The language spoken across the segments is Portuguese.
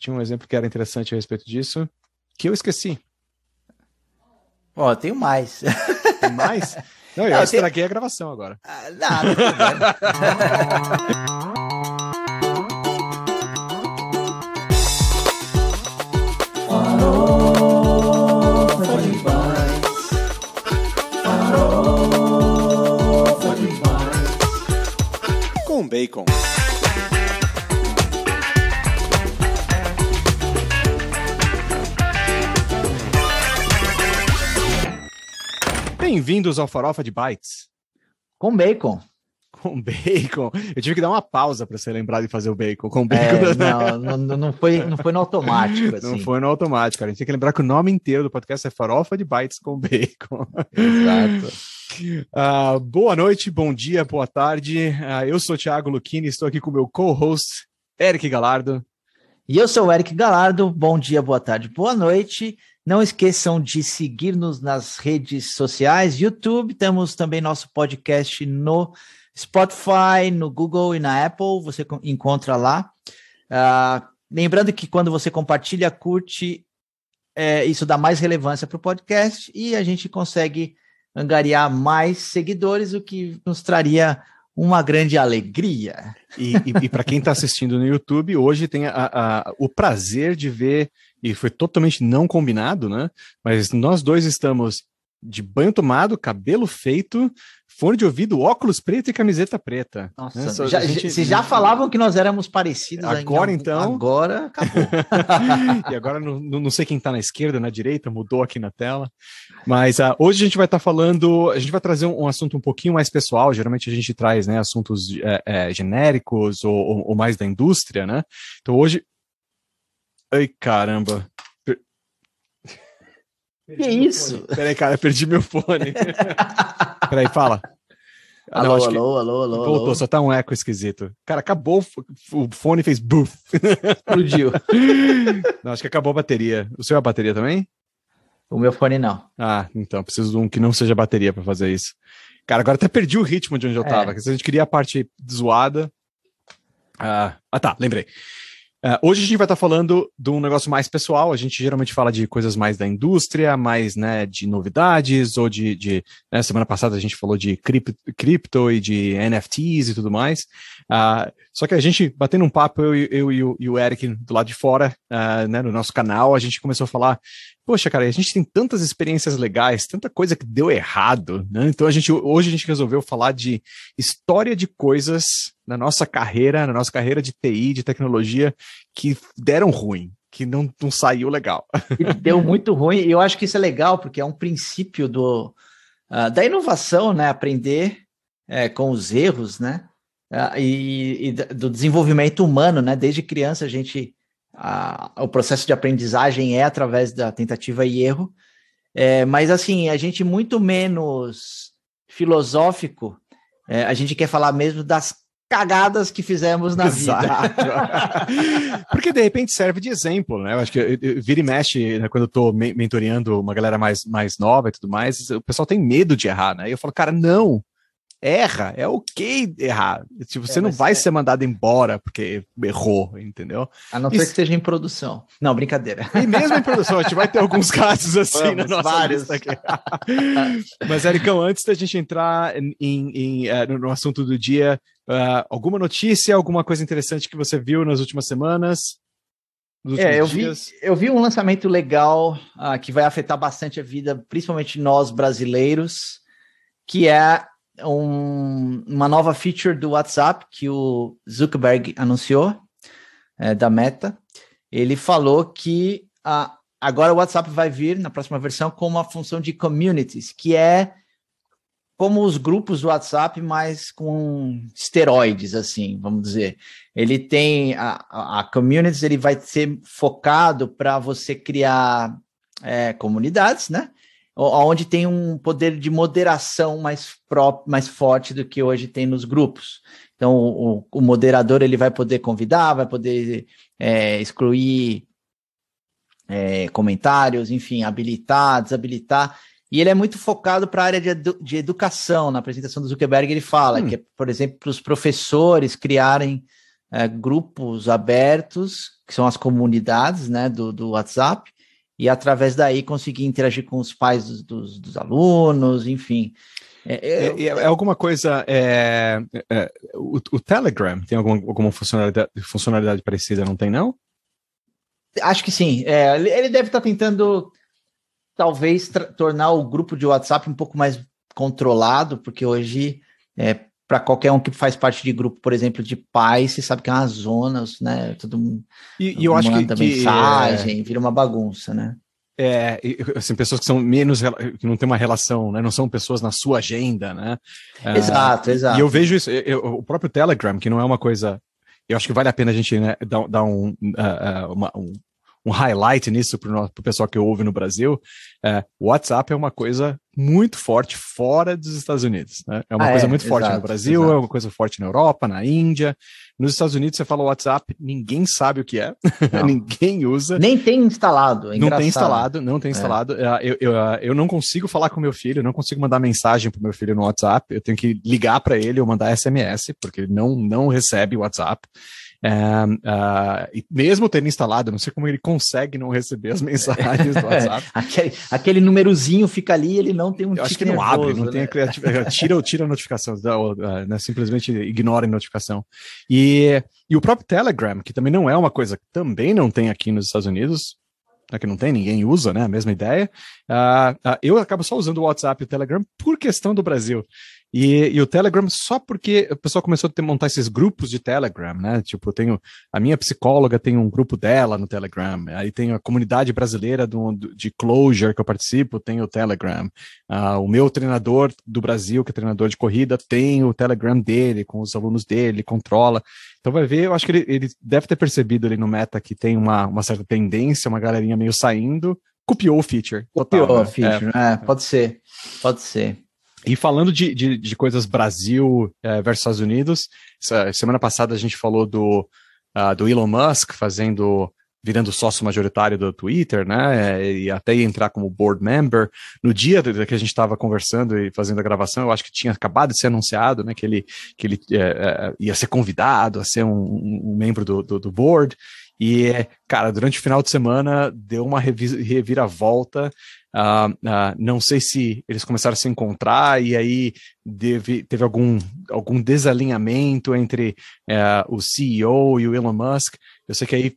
tinha um exemplo que era interessante a respeito disso, que eu esqueci. Ó, tenho mais. Tem mais? Não, eu Não, estraguei tem- a gravação agora. Ah, Nada. Com bacon. Bem-vindos ao Farofa de Bytes. Com bacon. Com bacon. Eu tive que dar uma pausa para ser lembrado de fazer o bacon. Com É, bacon. não, não, não, foi, não foi no automático, assim. Não foi no automático, cara. A gente tem que lembrar que o nome inteiro do podcast é Farofa de Bytes com Bacon. Exato. Ah, boa noite, bom dia, boa tarde. Ah, eu sou Thiago Luchini, estou aqui com o meu co-host, Eric Galardo. E eu sou o Eric Galardo. Bom dia, boa tarde, boa noite. Não esqueçam de seguir-nos nas redes sociais, YouTube. Temos também nosso podcast no Spotify, no Google e na Apple. Você co- encontra lá. Ah, lembrando que quando você compartilha, curte, é, isso dá mais relevância para o podcast e a gente consegue angariar mais seguidores, o que nos traria uma grande alegria. E, e, para quem está assistindo no YouTube, hoje tem a- a- o prazer de ver, e foi totalmente não combinado, né? Mas nós dois estamos de banho tomado, cabelo feito, fone de ouvido, óculos preto e camiseta preta. Nossa, né? Já, gente- vocês já falavam que nós éramos parecidos. Agora, então? Agora acabou. e agora não, não sei quem está na esquerda, na direita, mudou aqui na tela. Mas ah, hoje a gente vai estar falando, a gente vai trazer um, um assunto um pouquinho mais pessoal. Geralmente a gente traz né, assuntos é, é, genéricos ou, ou- ou mais da indústria, né? Então hoje. Ai, caramba. Per- Que isso? Peraí, cara, perdi meu fone. Peraí, fala. Ah, não, alô, que alô, alô, alô, Voltou, alô. só tá um eco esquisito. Cara, acabou o fone e fez buff. Explodiu. Não, acho que acabou a bateria. O seu é a bateria também? o meu fone não. Ah, então, preciso de um que não seja bateria pra fazer isso. Cara, agora até perdi o ritmo de onde eu É. tava. que Se a gente queria a parte zoada. Ah, ah, tá, lembrei. Ah, hoje a gente vai estar falando de um negócio mais pessoal. A gente geralmente fala de coisas mais da indústria, mais né, de novidades, ou de. de né, semana passada a gente falou de cripto, cripto e de NFTs e tudo mais. Ah, só que a gente, batendo um papo, eu, e- eu e, o, Eric do lado de fora, ah, né, no nosso canal, a gente começou a falar poxa, cara, a gente tem tantas experiências legais, tanta coisa que deu errado, né? Então a gente hoje a gente resolveu falar de história de coisas na nossa carreira, na nossa carreira de TI, de tecnologia, que deram ruim, que não, não saiu legal. E deu muito ruim. E eu acho que isso é legal, porque é um princípio do, ah, da inovação, né? Aprender eh, com os erros, né? Ah, e, e do desenvolvimento humano, né? Desde criança a gente. A- o processo de aprendizagem é através da tentativa e erro. Eh, mas assim, a gente muito menos filosófico, eh, a gente quer falar mesmo das cagadas que fizemos na vida. Porque de repente serve de exemplo, né? Eu acho que eu- eu- vira e mexe, né, quando eu tô me- mentoreando uma galera mais, mais nova e tudo mais, o pessoal tem medo de errar, né? E eu falo, cara, não. Erra, é ok errar. Tipo, você não vai é- ser mandado embora porque errou, entendeu? A não ser Isso- que seja em produção. Não, brincadeira. E mesmo em produção, a gente vai ter alguns casos assim na Vamos, nossa vários. lista aqui. Mas, Ericão, antes da gente entrar em, em, eh, no, assunto do dia, ah, alguma notícia, alguma coisa interessante que você viu nas últimas semanas? É, eu vi, eu vi um lançamento legal ah, que vai afetar bastante a vida, principalmente nós brasileiros, que é um- uma nova feature do WhatsApp que o Zuckerberg anunciou, é, da Meta. Ele falou que ah, agora o WhatsApp vai vir na próxima versão com uma função de communities, que é como os grupos do WhatsApp, mas com esteroides, assim, vamos dizer. Ele tem a, a, a communities, ele vai ser focado para você criar é, comunidades, né? Onde tem um poder de moderação mais, pró mais forte do que hoje tem nos grupos. Então, o, o moderador ele vai poder convidar, vai poder é, excluir é, comentários, enfim, habilitar, desabilitar. E ele é muito focado para a área de, edu- de educação. Na apresentação do Zuckerberg, ele fala Hum. que, é, por exemplo, para os professores criarem é, grupos abertos, que são as comunidades né, do, do WhatsApp, e através daí conseguir interagir com os pais dos, dos, dos alunos, enfim. É, é, é, alguma coisa. É, é, o, o, Telegram tem alguma, alguma funcionalidade, funcionalidade, parecida, não tem, não? Acho que sim. É, ele deve estar tentando, talvez, tornar o grupo de WhatsApp um pouco mais controlado, porque hoje, é, para qualquer um que faz parte de grupo, por exemplo, de pais, você sabe que é uma zona, né? Todo mundo e, e eu acho que, mensagem, que, vira uma bagunça, né? É, assim, pessoas que são menos, que não tem uma relação, né? Não são pessoas na sua agenda, né? Exato, uh, exato. E eu vejo isso, eu, o próprio Telegram, que não é uma coisa, eu acho que vale a pena a gente né, dar, dar um, uh, uma, um, um highlight nisso para o pessoal que ouve no Brasil, é, o WhatsApp é uma coisa muito forte fora dos Estados Unidos. Né? É uma ah, coisa é, muito exato, forte no Brasil, exato. é uma coisa forte na Europa, na Índia. Nos Estados Unidos, você fala WhatsApp, ninguém sabe o que é, ninguém usa. Nem tem instalado. É não tem instalado, não tem é. instalado. É. Eu, eu, eu não consigo falar com meu filho, não consigo mandar mensagem para meu filho no WhatsApp. Eu tenho que ligar para ele ou mandar SMS, porque ele não, não recebe WhatsApp. Uh, mesmo tendo instalado, não sei como ele consegue não receber as mensagens do WhatsApp. aquele, aquele númerozinho fica ali, ele não tem um Eu acho que não nervoso, abre, não né? tem a criatividade. Tira, tira a notificação, né, simplesmente ignora a notificação. E, e o próprio Telegram, que também não é uma coisa que também não tem aqui nos Estados Unidos, né, que não tem, ninguém usa, né? A mesma ideia. Uh, uh, eu acabo só usando o WhatsApp e o Telegram por questão do Brasil. E, e, o Telegram só porque o pessoal começou a ter, montar esses grupos de Telegram, né? Tipo, eu tenho a minha psicóloga tem um grupo dela no Telegram, aí tem a comunidade brasileira do, do, de Closure que eu participo, tem o Telegram. Uh, o meu treinador do Brasil, que é treinador de corrida, tem o Telegram dele, com os alunos dele, controla. Então vai ver, eu acho que ele, ele deve ter percebido ali no meta que tem uma, uma certa tendência, uma galerinha meio saindo, copiou o feature. Total, copiou né? o feature, é, é, pode ser, pode ser. E falando de, de, de coisas Brasil é, versus Estados Unidos, semana passada a gente falou do, uh, do Elon Musk fazendo virando sócio majoritário do Twitter, né? E até entrar como board member. No dia que a gente estava conversando e fazendo a gravação, eu acho que tinha acabado de ser anunciado, né? Que ele, que ele é, ia ser convidado a ser um, um membro do, do, do, board. E, cara, durante o final de semana deu uma reviravolta Uh, uh, não sei se eles começaram a se encontrar e aí deve, teve algum, algum desalinhamento entre uh, o CEO e o Elon Musk. Eu sei que aí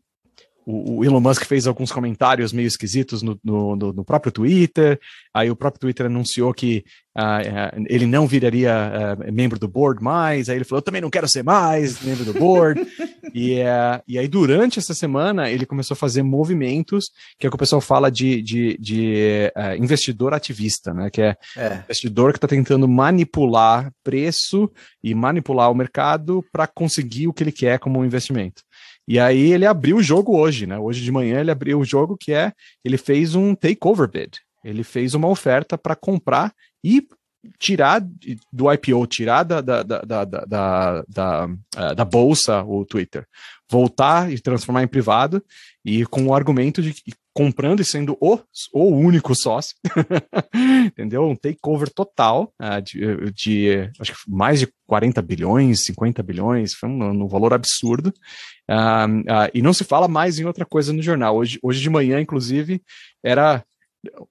o, o, Elon Musk fez alguns comentários meio esquisitos no, no, no, próprio Twitter. Aí o próprio Twitter anunciou que uh, uh, ele não viraria uh, membro do board mais. Aí ele falou: Eu também não quero ser mais membro do board. e, e aí, durante essa semana, ele começou a fazer movimentos, que é o que o pessoal fala de, de, de investidor ativista, né? Que é, é. investidor que está tentando manipular preço e manipular o mercado para conseguir o que ele quer como um investimento. E aí ele abriu o jogo hoje, né? Hoje de manhã ele abriu o jogo que é, ele fez um takeover bid. Ele fez uma oferta para comprar e tirar do IPO, tirar da, da, da, da, da, eh, da, bolsa o Twitter, voltar e transformar em privado e com o argumento de que comprando e sendo o, o único sócio, entendeu? Um takeover total uh, de, de, acho que mais de 40 bilhões, 50 bilhões, foi um, um valor absurdo. Uh, uh, e não se fala mais em outra coisa no jornal. Hoje, hoje de manhã, inclusive, era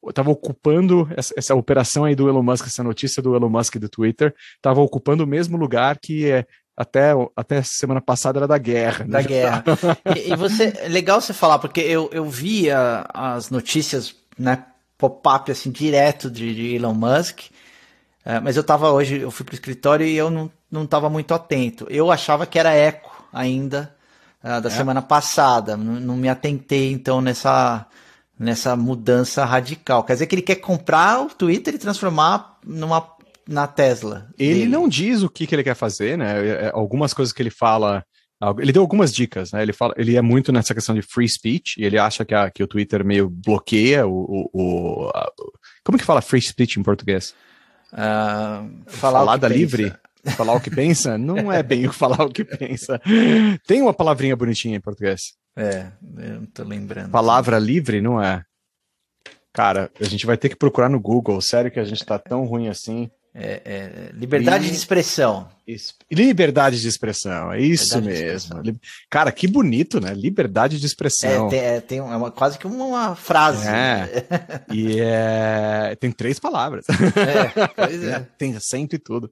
estava ocupando essa, essa, operação aí do Elon Musk, essa notícia do Elon Musk do Twitter, estava ocupando o mesmo lugar que é, até, até semana passada era da guerra. Da né? guerra. e, e, você, legal você falar, porque eu, eu via as notícias, né, pop-up assim, direto de, de Elon Musk, uh, mas eu tava hoje, eu fui pro escritório e eu não, não tava muito atento. Eu achava que era eco ainda uh, da é. semana passada, não, não me atentei então nessa, nessa mudança radical. Quer dizer que ele quer comprar o Twitter e transformar numa na Tesla. Ele dele. não diz o que, que ele quer fazer, né? É, é, algumas coisas que ele fala. Ele deu algumas dicas, né? Ele, fala, ele é muito nessa questão de free speech, e ele acha que, a, que o Twitter meio bloqueia o. o, o a, como que fala free speech em português? Uh, Falada livre? Falar o que pensa? Não é bem o falar o que pensa. Tem uma palavrinha bonitinha em português. É, eu não tô lembrando. Palavra livre, não é? Cara, a gente vai ter que procurar no Google. Sério que a gente tá tão ruim assim. É, é, liberdade e... de expressão. Liberdade de expressão, é isso liberdade mesmo. Cara, que bonito, né? Liberdade de expressão. É, tem, é, tem uma, quase que uma frase. É. E é, tem três palavras. É, pois é. tem acento e tudo.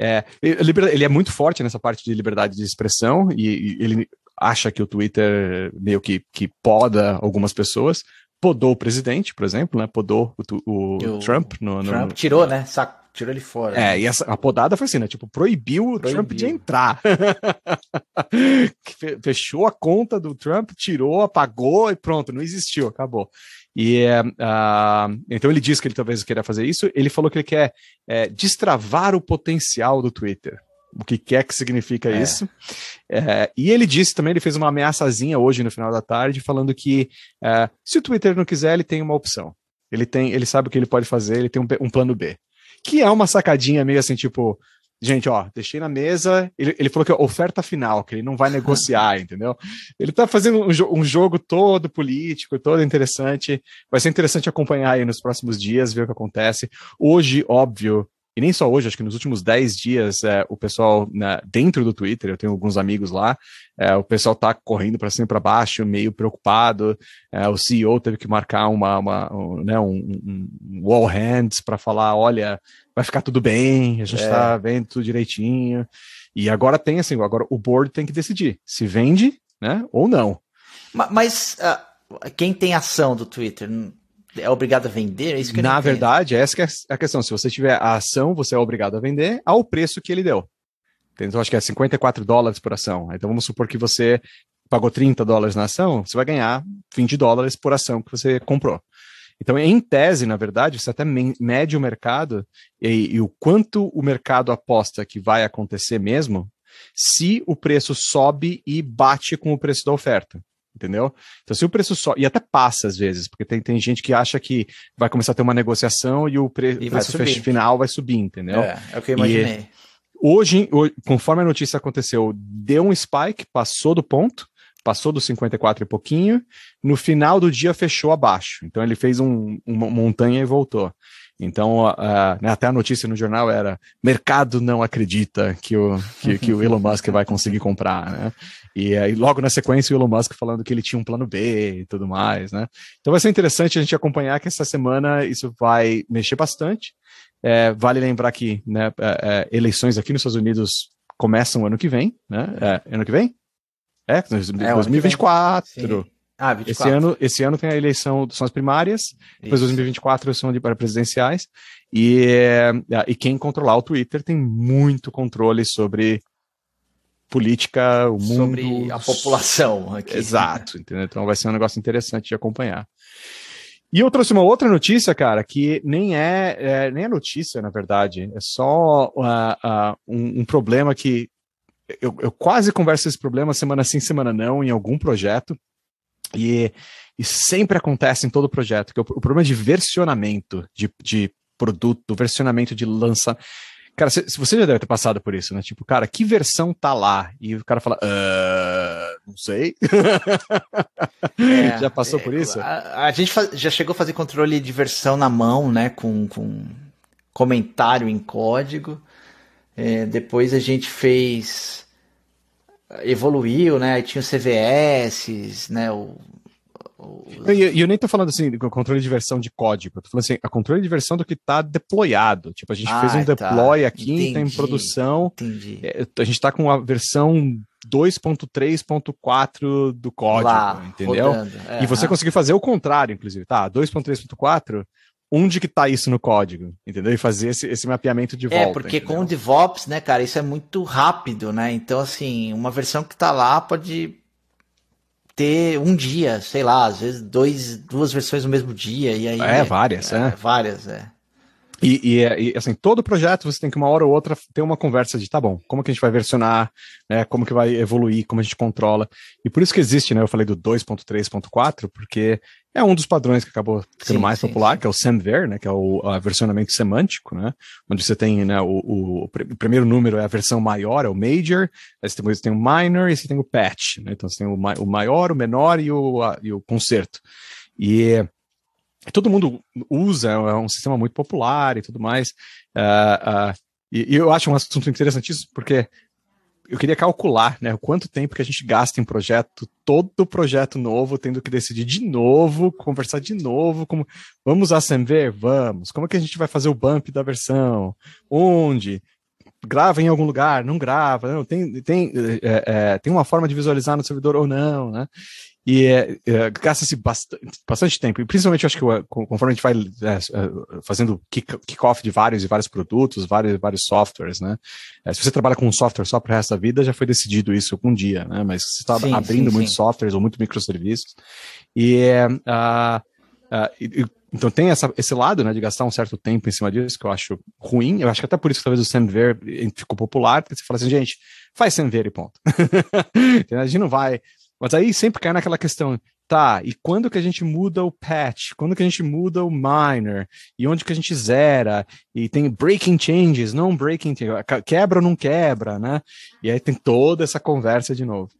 É, ele é muito forte nessa parte de liberdade de expressão e, e ele acha que o Twitter meio que, que poda algumas pessoas, podou o presidente, por exemplo, né? Podou o, o, o Trump no, no, Trump tirou, né? Saco, tirou ele fora. É, né? e essa, a podada foi assim, né? Tipo, proibiu, proibiu. o Trump de entrar. Fechou a conta do Trump, tirou, apagou e pronto, não existiu, acabou. E uh, então ele disse que ele talvez queira fazer isso. Ele falou que ele quer é, destravar o potencial do Twitter o que quer que significa é. isso. É, e ele disse também, ele fez uma ameaçazinha hoje no final da tarde, falando que se o Twitter não quiser, ele tem uma opção. Ele tem, ele sabe o que ele pode fazer, ele tem um, um plano B. Que é uma sacadinha meio assim, tipo, gente, ó, deixei na mesa. Ele, ele falou que é oferta final, que ele não vai negociar, entendeu? Ele tá fazendo um, um, jogo todo político, todo interessante. Vai ser interessante acompanhar aí nos próximos dias, ver o que acontece. Hoje, óbvio, e nem só hoje, acho que nos últimos 10 dias, é, o pessoal né, dentro do Twitter, eu tenho alguns amigos lá, é, o pessoal tá correndo para cima e para baixo, meio preocupado. É, o CEO teve que marcar uma, uma um, né, um, um all hands para falar: olha, vai ficar tudo bem, a gente está é. vendo tudo direitinho. E agora tem assim, agora o board tem que decidir se vende, né, ou não. Mas uh, quem tem ação do Twitter é obrigado a vender? É isso que Na verdade, essa é a questão. Se você tiver a ação, você é obrigado a vender ao preço que ele deu. Então, acho que é 54 dólares por ação. Então, vamos supor que você pagou 30 dólares na ação, você vai ganhar 20 dólares por ação que você comprou. Então, em tese, na verdade, você até mede o mercado e, e o quanto o mercado aposta que vai acontecer mesmo se o preço sobe e bate com o preço da oferta entendeu? Então, se o preço só. E até passa às vezes, porque tem, tem gente que acha que vai começar a ter uma negociação e o pre... e preço final vai subir, entendeu? É, é o que eu imaginei. E hoje, hoje, conforme a notícia aconteceu, deu um spike, passou do ponto, passou dos 54 e pouquinho, no final do dia fechou abaixo. Então, ele fez um, uma montanha e voltou. Então, uh, né, até a notícia no jornal era: mercado não acredita que o, que, que o Elon Musk vai conseguir comprar, né? E aí, logo na sequência, o Elon Musk falando que ele tinha um plano B e tudo mais, né? Então vai ser interessante a gente acompanhar que essa semana isso vai mexer bastante. É, vale lembrar que né, é, é, eleições aqui nos Estados Unidos começam ano que vem, né? É, ano que vem? É, 2024. Ah, 24. Esse ano, esse ano tem a eleição, são as primárias, depois 2024 são de para presidenciais, e, é, e quem controlar o Twitter tem muito controle sobre política, o mundo. Sobre a população aqui. Exato, entendeu? Então vai ser um negócio interessante de acompanhar. E eu trouxe uma outra notícia, cara, que nem é, é nem é notícia, na verdade, é só uh, uh, um, um, problema que eu, eu, quase converso esse problema semana sim, semana não, em algum projeto, e, e sempre acontece em todo projeto, que é o, o problema de versionamento de, de produto, versionamento de lançamento Cara, se, você já deve ter passado por isso, né? Tipo, cara, que versão tá lá? E o cara fala, uh, não sei. É, já passou é, por isso? A, a gente faz, já chegou a fazer controle de versão na mão, né? Com, com comentário em código. É, depois a gente fez. Evoluiu, né? Aí tinha o CVS, né? O eu, eu, nem tô falando assim, controle de versão de código, eu tô falando assim, a controle de versão do que tá deployado. Tipo, a gente ah, fez um tá. deploy aqui, entendi, tá em produção. Entendi. É, a gente tá com a versão 2.3.4 do código, Lá, entendeu? É, e você conseguiu fazer o contrário, inclusive, tá? 2.3.4 onde que tá isso no código, entendeu? E fazer esse, esse mapeamento de é, volta. É, porque entendeu? com o DevOps, né, cara, isso é muito rápido, né? Então, assim, uma versão que tá lá pode ter um dia, sei lá, às vezes dois, duas versões no mesmo dia. E aí, é, várias, é. é. Várias, é. E, e, e, assim, todo projeto você tem que uma hora ou outra ter uma conversa de, tá bom, como que a gente vai versionar, né, como que vai evoluir, como a gente controla. E por isso que existe, né, eu falei do 2.3.4, porque é um dos padrões que acabou ficando sim, mais sim, popular, sim. que é o SEMVer, né, que é o versionamento semântico, né, onde você tem, né, o, o, o, primeiro número é a versão maior, é o major, aí você tem, você tem o minor e você tem o patch, né, então você tem o, o maior, o menor e o, a, e o concerto. E todo mundo usa, é um sistema muito popular e tudo mais. Uh, uh, e, e, eu acho um assunto interessantíssimo, porque eu queria calcular né, o quanto tempo que a gente gasta em projeto, todo projeto novo, tendo que decidir de novo, conversar de novo, como vamos SMV? Vamos. Como é que a gente vai fazer o bump da versão? Onde? Grava em algum lugar, não grava, não, tem, tem, é, é, tem uma forma de visualizar no servidor ou não, né? E é, é, gasta-se bastante, bastante tempo, e principalmente acho que conforme a gente vai é, é, fazendo kick-off de vários e vários produtos, vários, vários softwares, né? se você trabalha com um software só para o resto da vida, já foi decidido isso algum dia, né? Mas você está abrindo sim, muitos sim. softwares ou muitos microserviços, e, uh, uh, e então tem essa, esse lado, né, de gastar um certo tempo em cima disso, que eu acho ruim. Eu acho que até por isso que talvez o Samver ficou popular, porque você fala assim, gente, faz Samver e ponto. a gente não vai. Mas aí sempre cai naquela questão, tá, e quando que a gente muda o patch? Quando que a gente muda o minor? E onde que a gente zera? E tem breaking changes, não breaking quebra ou não quebra, né? E aí tem toda essa conversa de novo.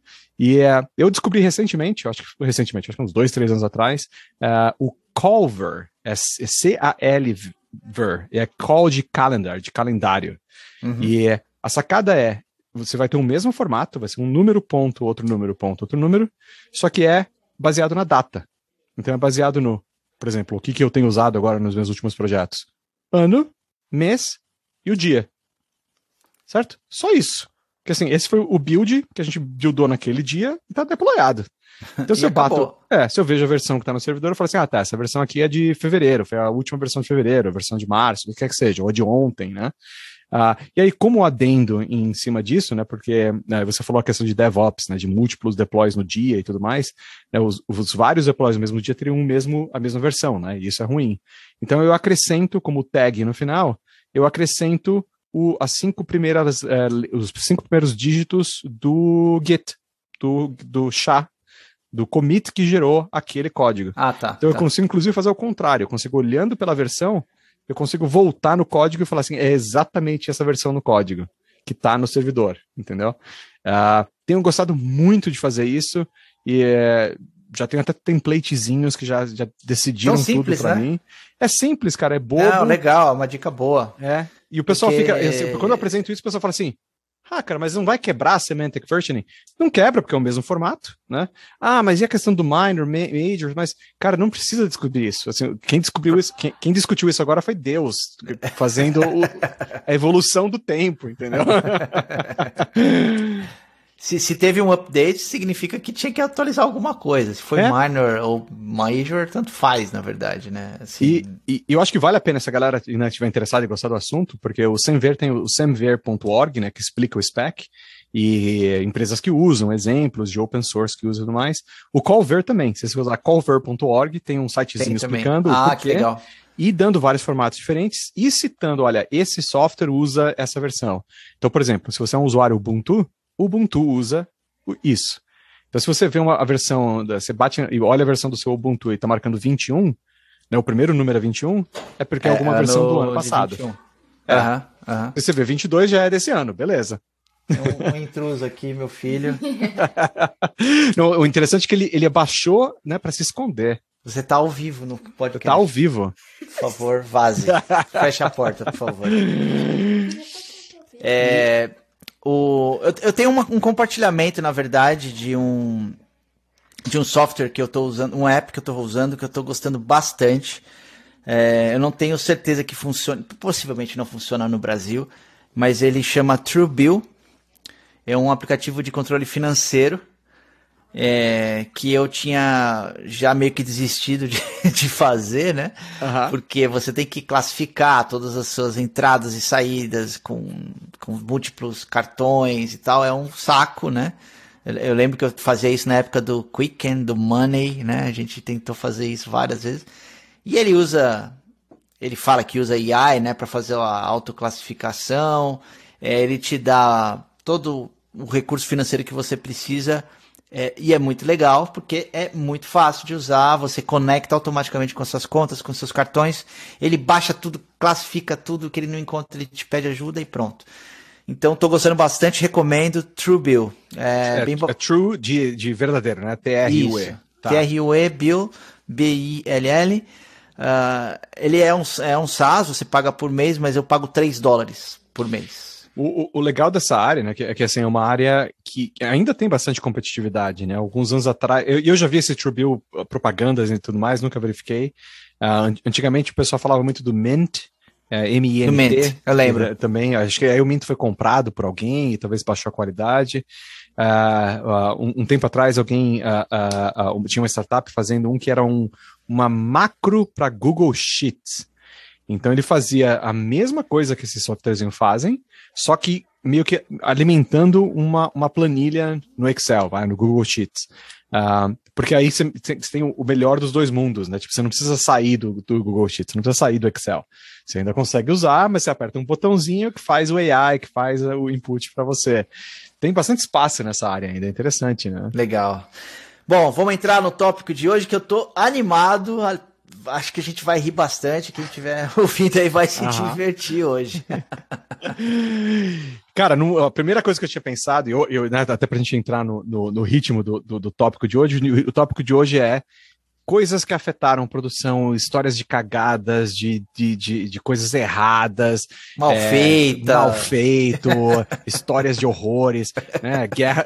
E uh, eu descobri recentemente, acho que foi recentemente, acho que uns dois, três anos atrás, uh, o Culver, é C-A-L-Ver, é call de calendar, de calendário. Uhum. E a sacada é, você vai ter o mesmo formato, vai ser um número ponto, outro número ponto, outro número, só que é baseado na data. Então é baseado no, por exemplo, o que, que eu tenho usado agora nos meus últimos projetos? Ano, mês e o dia. Certo? Só isso. Assim, esse foi o build que a gente buildou naquele dia e tá deployado. Então, se eu bato. É, se eu vejo a versão que está no servidor, eu falo assim: ah, tá, essa versão aqui é de fevereiro, foi a última versão de fevereiro, a versão de março, o que quer que seja, ou a de ontem, né? Ah, e aí, como adendo em cima disso, né? Porque né, você falou a questão de DevOps, né? De múltiplos deploys no dia e tudo mais, né, os, os, vários deploys no mesmo dia teriam o mesmo, a mesma versão, né? E isso é ruim. Então eu acrescento como tag no final, eu acrescento o, as cinco primeiras, é, os cinco primeiros dígitos do Git, do, do SHA do commit que gerou aquele código. Ah, tá. Então tá. eu consigo, inclusive, fazer o contrário. Eu consigo, olhando pela versão, eu consigo voltar no código e falar assim, é exatamente essa versão no código que está no servidor, entendeu? Uh, tenho gostado muito de fazer isso e uh, já tenho até templatezinhos que já, já decidiram simples, tudo para né? mim. É simples, cara, é bobo. Não, legal, uma dica boa. É. E o pessoal Porque... fica. Quando eu apresento isso, o pessoal fala assim: ah, cara, mas não vai quebrar a semantic versioning? Não quebra, porque é o mesmo formato, né? Ah, mas e a questão do minor, major? Mas, cara, não precisa descobrir isso. Assim, quem descobriu isso, quem, quem discutiu isso agora foi Deus, fazendo o, a evolução do tempo, entendeu? Se, se teve um update, significa que tinha que atualizar alguma coisa. Se foi é. minor ou major, tanto faz, na verdade, né? Assim... E, e, eu acho que vale a pena se a galera né, estiver interessada e gostar do assunto, porque o Semver tem o semver.org, né, que explica o spec, e empresas que usam, exemplos de open source que usam e tudo mais. O Colver também, se você usar colver.org, tem um sitezinho tem explicando ah, que legal. E dando vários formatos diferentes e citando, olha, esse software usa essa versão. Então, por exemplo, se você é um usuário Ubuntu, o Ubuntu usa isso. Então, se você vê uma, a versão, da, você bate e olha a versão do seu Ubuntu e está marcando 21, né, o primeiro número é 21, é porque é, é alguma versão do ano passado. É. Uhum, uhum. Se você vê 22, já é desse ano, beleza. Um, um intruso aqui, meu filho. Não, o interessante é que ele, ele abaixou né, para se esconder. Você está ao vivo no podcast. Está ao vivo. Por favor, vaze. Feche a porta, por favor. É, o, eu, eu tenho uma, um compartilhamento, na verdade, de um de um software que eu estou usando, um app que eu estou usando, que eu estou gostando bastante. É, eu não tenho certeza que funcione, possivelmente não funciona no Brasil, mas ele chama TrueBill. É um aplicativo de controle financeiro é, que eu tinha já meio que desistido de, de fazer, né? Uhum. Porque você tem que classificar todas as suas entradas e saídas com, com múltiplos cartões e tal. É um saco, né? Eu, eu lembro que eu fazia isso na época do Quicken, do Money, né? A gente tentou fazer isso várias vezes. E ele usa, ele fala que usa AI, né, para fazer a autoclassificação. É, ele te dá todo o recurso financeiro que você precisa é, e é muito legal porque é muito fácil de usar. Você conecta automaticamente com suas contas, com seus cartões. Ele baixa tudo, classifica tudo que ele não encontra, ele te pede ajuda e pronto. Então estou gostando bastante, recomendo True Bill. É, é, bem... é True de, de verdadeiro, né? T-R-U-E. Tá. T-R-U-E, Bill, B-I-L-L. Uh, ele é um, é um SaaS, você paga por mês, mas eu pago 3 dólares por mês. O, o, o, legal dessa área, né, que, é que assim, é uma área que ainda tem bastante competitividade, né? Alguns anos atrás, eu, eu já vi esse TrueBill uh, propagandas e tudo mais, nunca verifiquei. Uh, antigamente o pessoal falava muito do Mint, é, M-I-N-T. Mint, eu lembro. É, também, acho que aí o Mint foi comprado por alguém e talvez baixou a qualidade. Uh, uh, um, um, tempo atrás, alguém uh, tinha uma startup fazendo um que era um, uma macro para Google Sheets. Então ele fazia a mesma coisa que esses softwares fazem, só que meio que alimentando uma, uma planilha no Excel, vai, no Google Sheets. Uh, porque aí você tem o melhor dos dois mundos, né? Tipo, você não precisa sair do, do, Google Sheets, não precisa sair do Excel. Você ainda consegue usar, mas você aperta um botãozinho que faz o AI, que faz o input para você. Tem bastante espaço nessa área ainda, é interessante, né? Legal. Bom, vamos entrar no tópico de hoje que eu tô animado acho que a gente vai rir bastante. Quem estiver ouvindo aí vai se divertir hoje. Cara, no, a primeira coisa que eu tinha pensado, eu, eu, né, até pra gente entrar no, no, no ritmo do, do, do, tópico de hoje, o tópico de hoje é coisas que afetaram produção, histórias de cagadas, de, de, de, de coisas erradas. Mal é, feita. Mal feito, histórias de horrores, né? Guerra.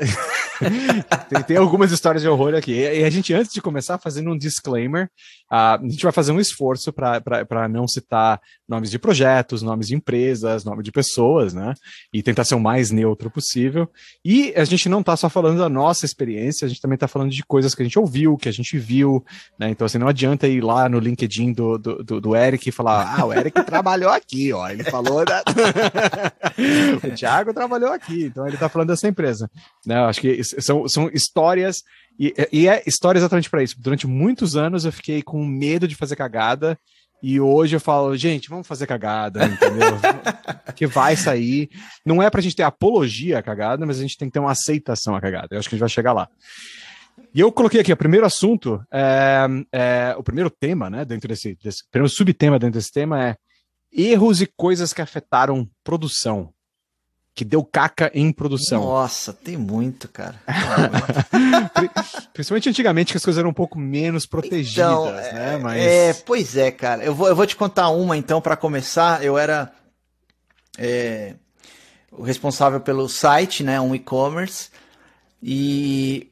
tem, tem, algumas histórias de horror aqui. E a gente, antes de começar, fazendo um disclaimer, uh, a gente vai fazer um esforço para não citar nomes de projetos, nomes de empresas, nome de pessoas, né? E tentar ser o mais neutro possível. E a gente não está só falando da nossa experiência, a gente também está falando de coisas que a gente ouviu, que a gente viu, né? Então, assim, não adianta ir lá no LinkedIn do, do, do, do Eric e falar, ah, o Eric trabalhou aqui, ó. Ele falou da... o Thiago trabalhou aqui, então ele está falando dessa empresa. Né? Acho que são, são histórias, e, e é história exatamente para isso. Durante muitos anos eu fiquei com medo de fazer cagada, e hoje eu falo, gente, vamos fazer cagada, entendeu? que vai sair. Não é pra gente ter apologia à cagada, mas a gente tem que ter uma aceitação à cagada. Eu acho que a gente vai chegar lá. E eu coloquei aqui, o primeiro assunto, é, é, o primeiro tema, né, dentro desse, desse, primeiro subtema dentro desse tema é erros e coisas que afetaram produção que deu caca em produção. Nossa, tem muito, cara. Principalmente antigamente, que as coisas eram um pouco menos protegidas, então, né? É, Mas... É, pois é, cara. Eu vou, eu vou te contar uma, então, para começar. Eu era é, o responsável pelo site, né? Um e-commerce. E,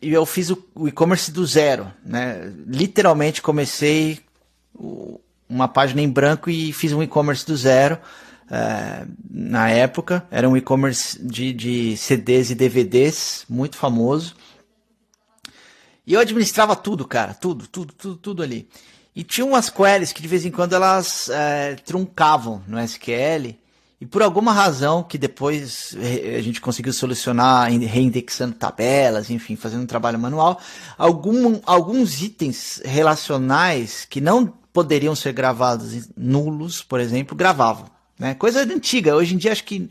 e, eu fiz o, o e-commerce do zero, né? Literalmente comecei uma página em branco e fiz um e-commerce do zero é, na época. Era um e-commerce de, de CDs e DVDs, muito famoso. E eu administrava tudo, cara, tudo, tudo, tudo, tudo ali. E tinha umas queries que de vez em quando elas é, truncavam no SQL. E por alguma razão que depois a gente conseguiu solucionar reindexando tabelas, enfim, fazendo um trabalho manual, algum, alguns itens relacionais que não poderiam ser gravados nulos, por exemplo, gravavam. Né? Coisa antiga, hoje em dia acho que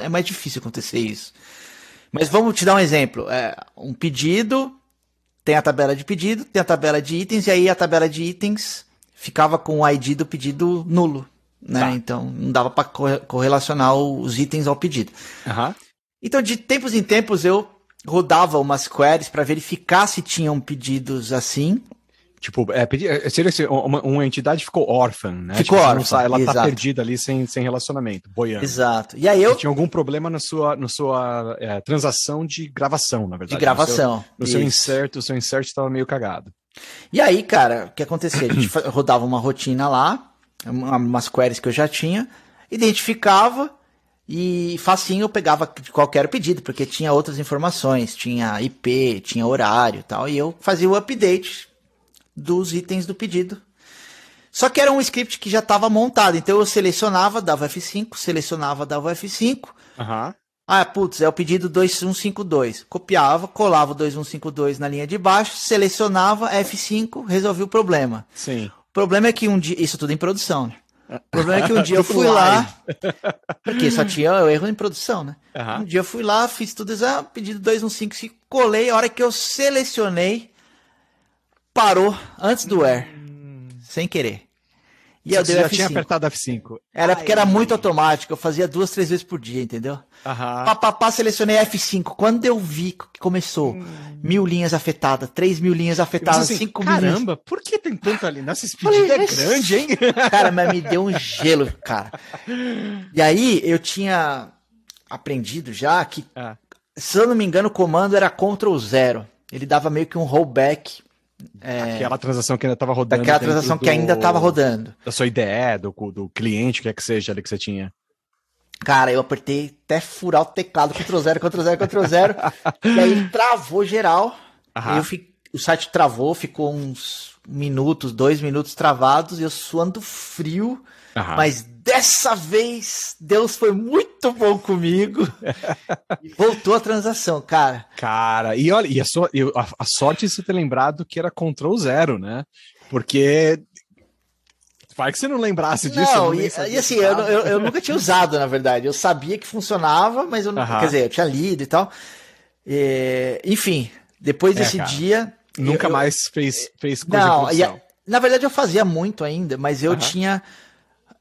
é mais difícil acontecer isso. Mas vamos te dar um exemplo. É, um pedido, tem a tabela de pedido, tem a tabela de itens, e aí a tabela de itens ficava com o ID do pedido nulo. Né? Tá. Então não dava para correlacionar os itens ao pedido. Uhum. Então, de tempos em tempos, eu rodava umas queries para verificar se tinham pedidos assim Tipo, é, é seria assim, uma, uma, entidade ficou órfã, né? Ficou tipo, órfã. Ela tá exato. tá perdida ali sem, sem relacionamento, boiando. Exato. E aí eu. tinha algum problema na sua, na sua é, transação de gravação, na verdade. De gravação. No seu, no seu insert, o seu insert estava meio cagado. E aí, cara, o que acontecia? A gente rodava uma rotina lá, umas queries que eu já tinha, identificava e facinho eu pegava qualquer pedido, porque tinha outras informações, tinha IP, tinha horário e tal, e eu fazia o update dos itens do pedido. Só que era um script que já estava montado, então eu selecionava, dava F5, selecionava, dava F5. Uhum. Ah, putz, é o pedido 2152. Copiava, colava o 2152 na linha de baixo, selecionava F5, resolvi o problema. Sim. O problema é que um dia. Isso tudo em produção, né? O problema é que um dia eu fui lá. Porque só tinha o erro em produção, né? Uhum. Um dia eu fui lá, fiz tudo isso, ah, pedido 2155, colei. A hora que eu selecionei, parou antes do air, sem querer. E eu Você dei já F5. tinha apertado F5. Era porque era Ai. muito automático, eu fazia duas, três vezes por dia, entendeu? Aham. Pá, pá, pá, selecionei F5. Quando eu vi que começou, mil linhas afetadas, três mil linhas afetadas, assim, cinco mil linhas. caramba, por que tem tanto ali? Nossa, esse Falei, pedido é "Esse- grande, hein? Cara, mas me deu um gelo, cara. E aí eu tinha aprendido já que, Ah. se eu não me engano, o comando era Ctrl Zero. Ele dava meio que um rollback Aquela transação que ainda estava rodando. daquela dentro transação do- que ainda estava rodando. Da sua IDE, do, do cliente, o que é que seja ali que você tinha. Cara, eu apertei até furar o teclado, Ctrl Zero, Ctrl Zero, Ctrl Zero. e aí ele travou geral. Eu fi- o site travou, ficou uns minutos, dois minutos travados, e eu suando frio. Aham. Mas dessa vez, Deus foi muito bom comigo. e voltou a transação, cara. Cara, e olha, e a, e a, a sorte de você ter lembrado que era Ctrl Zero, né? Porque. Vai que você não lembrasse disso. não, e, e assim, eu, eu, eu nunca tinha usado, na verdade. Eu sabia que funcionava, mas eu não. Quer dizer, eu tinha lido e tal. É, enfim, depois É, desse cara. dia. Nunca eu- mais fez, fez coisa Não, e a- na verdade eu fazia muito ainda, mas eu tinha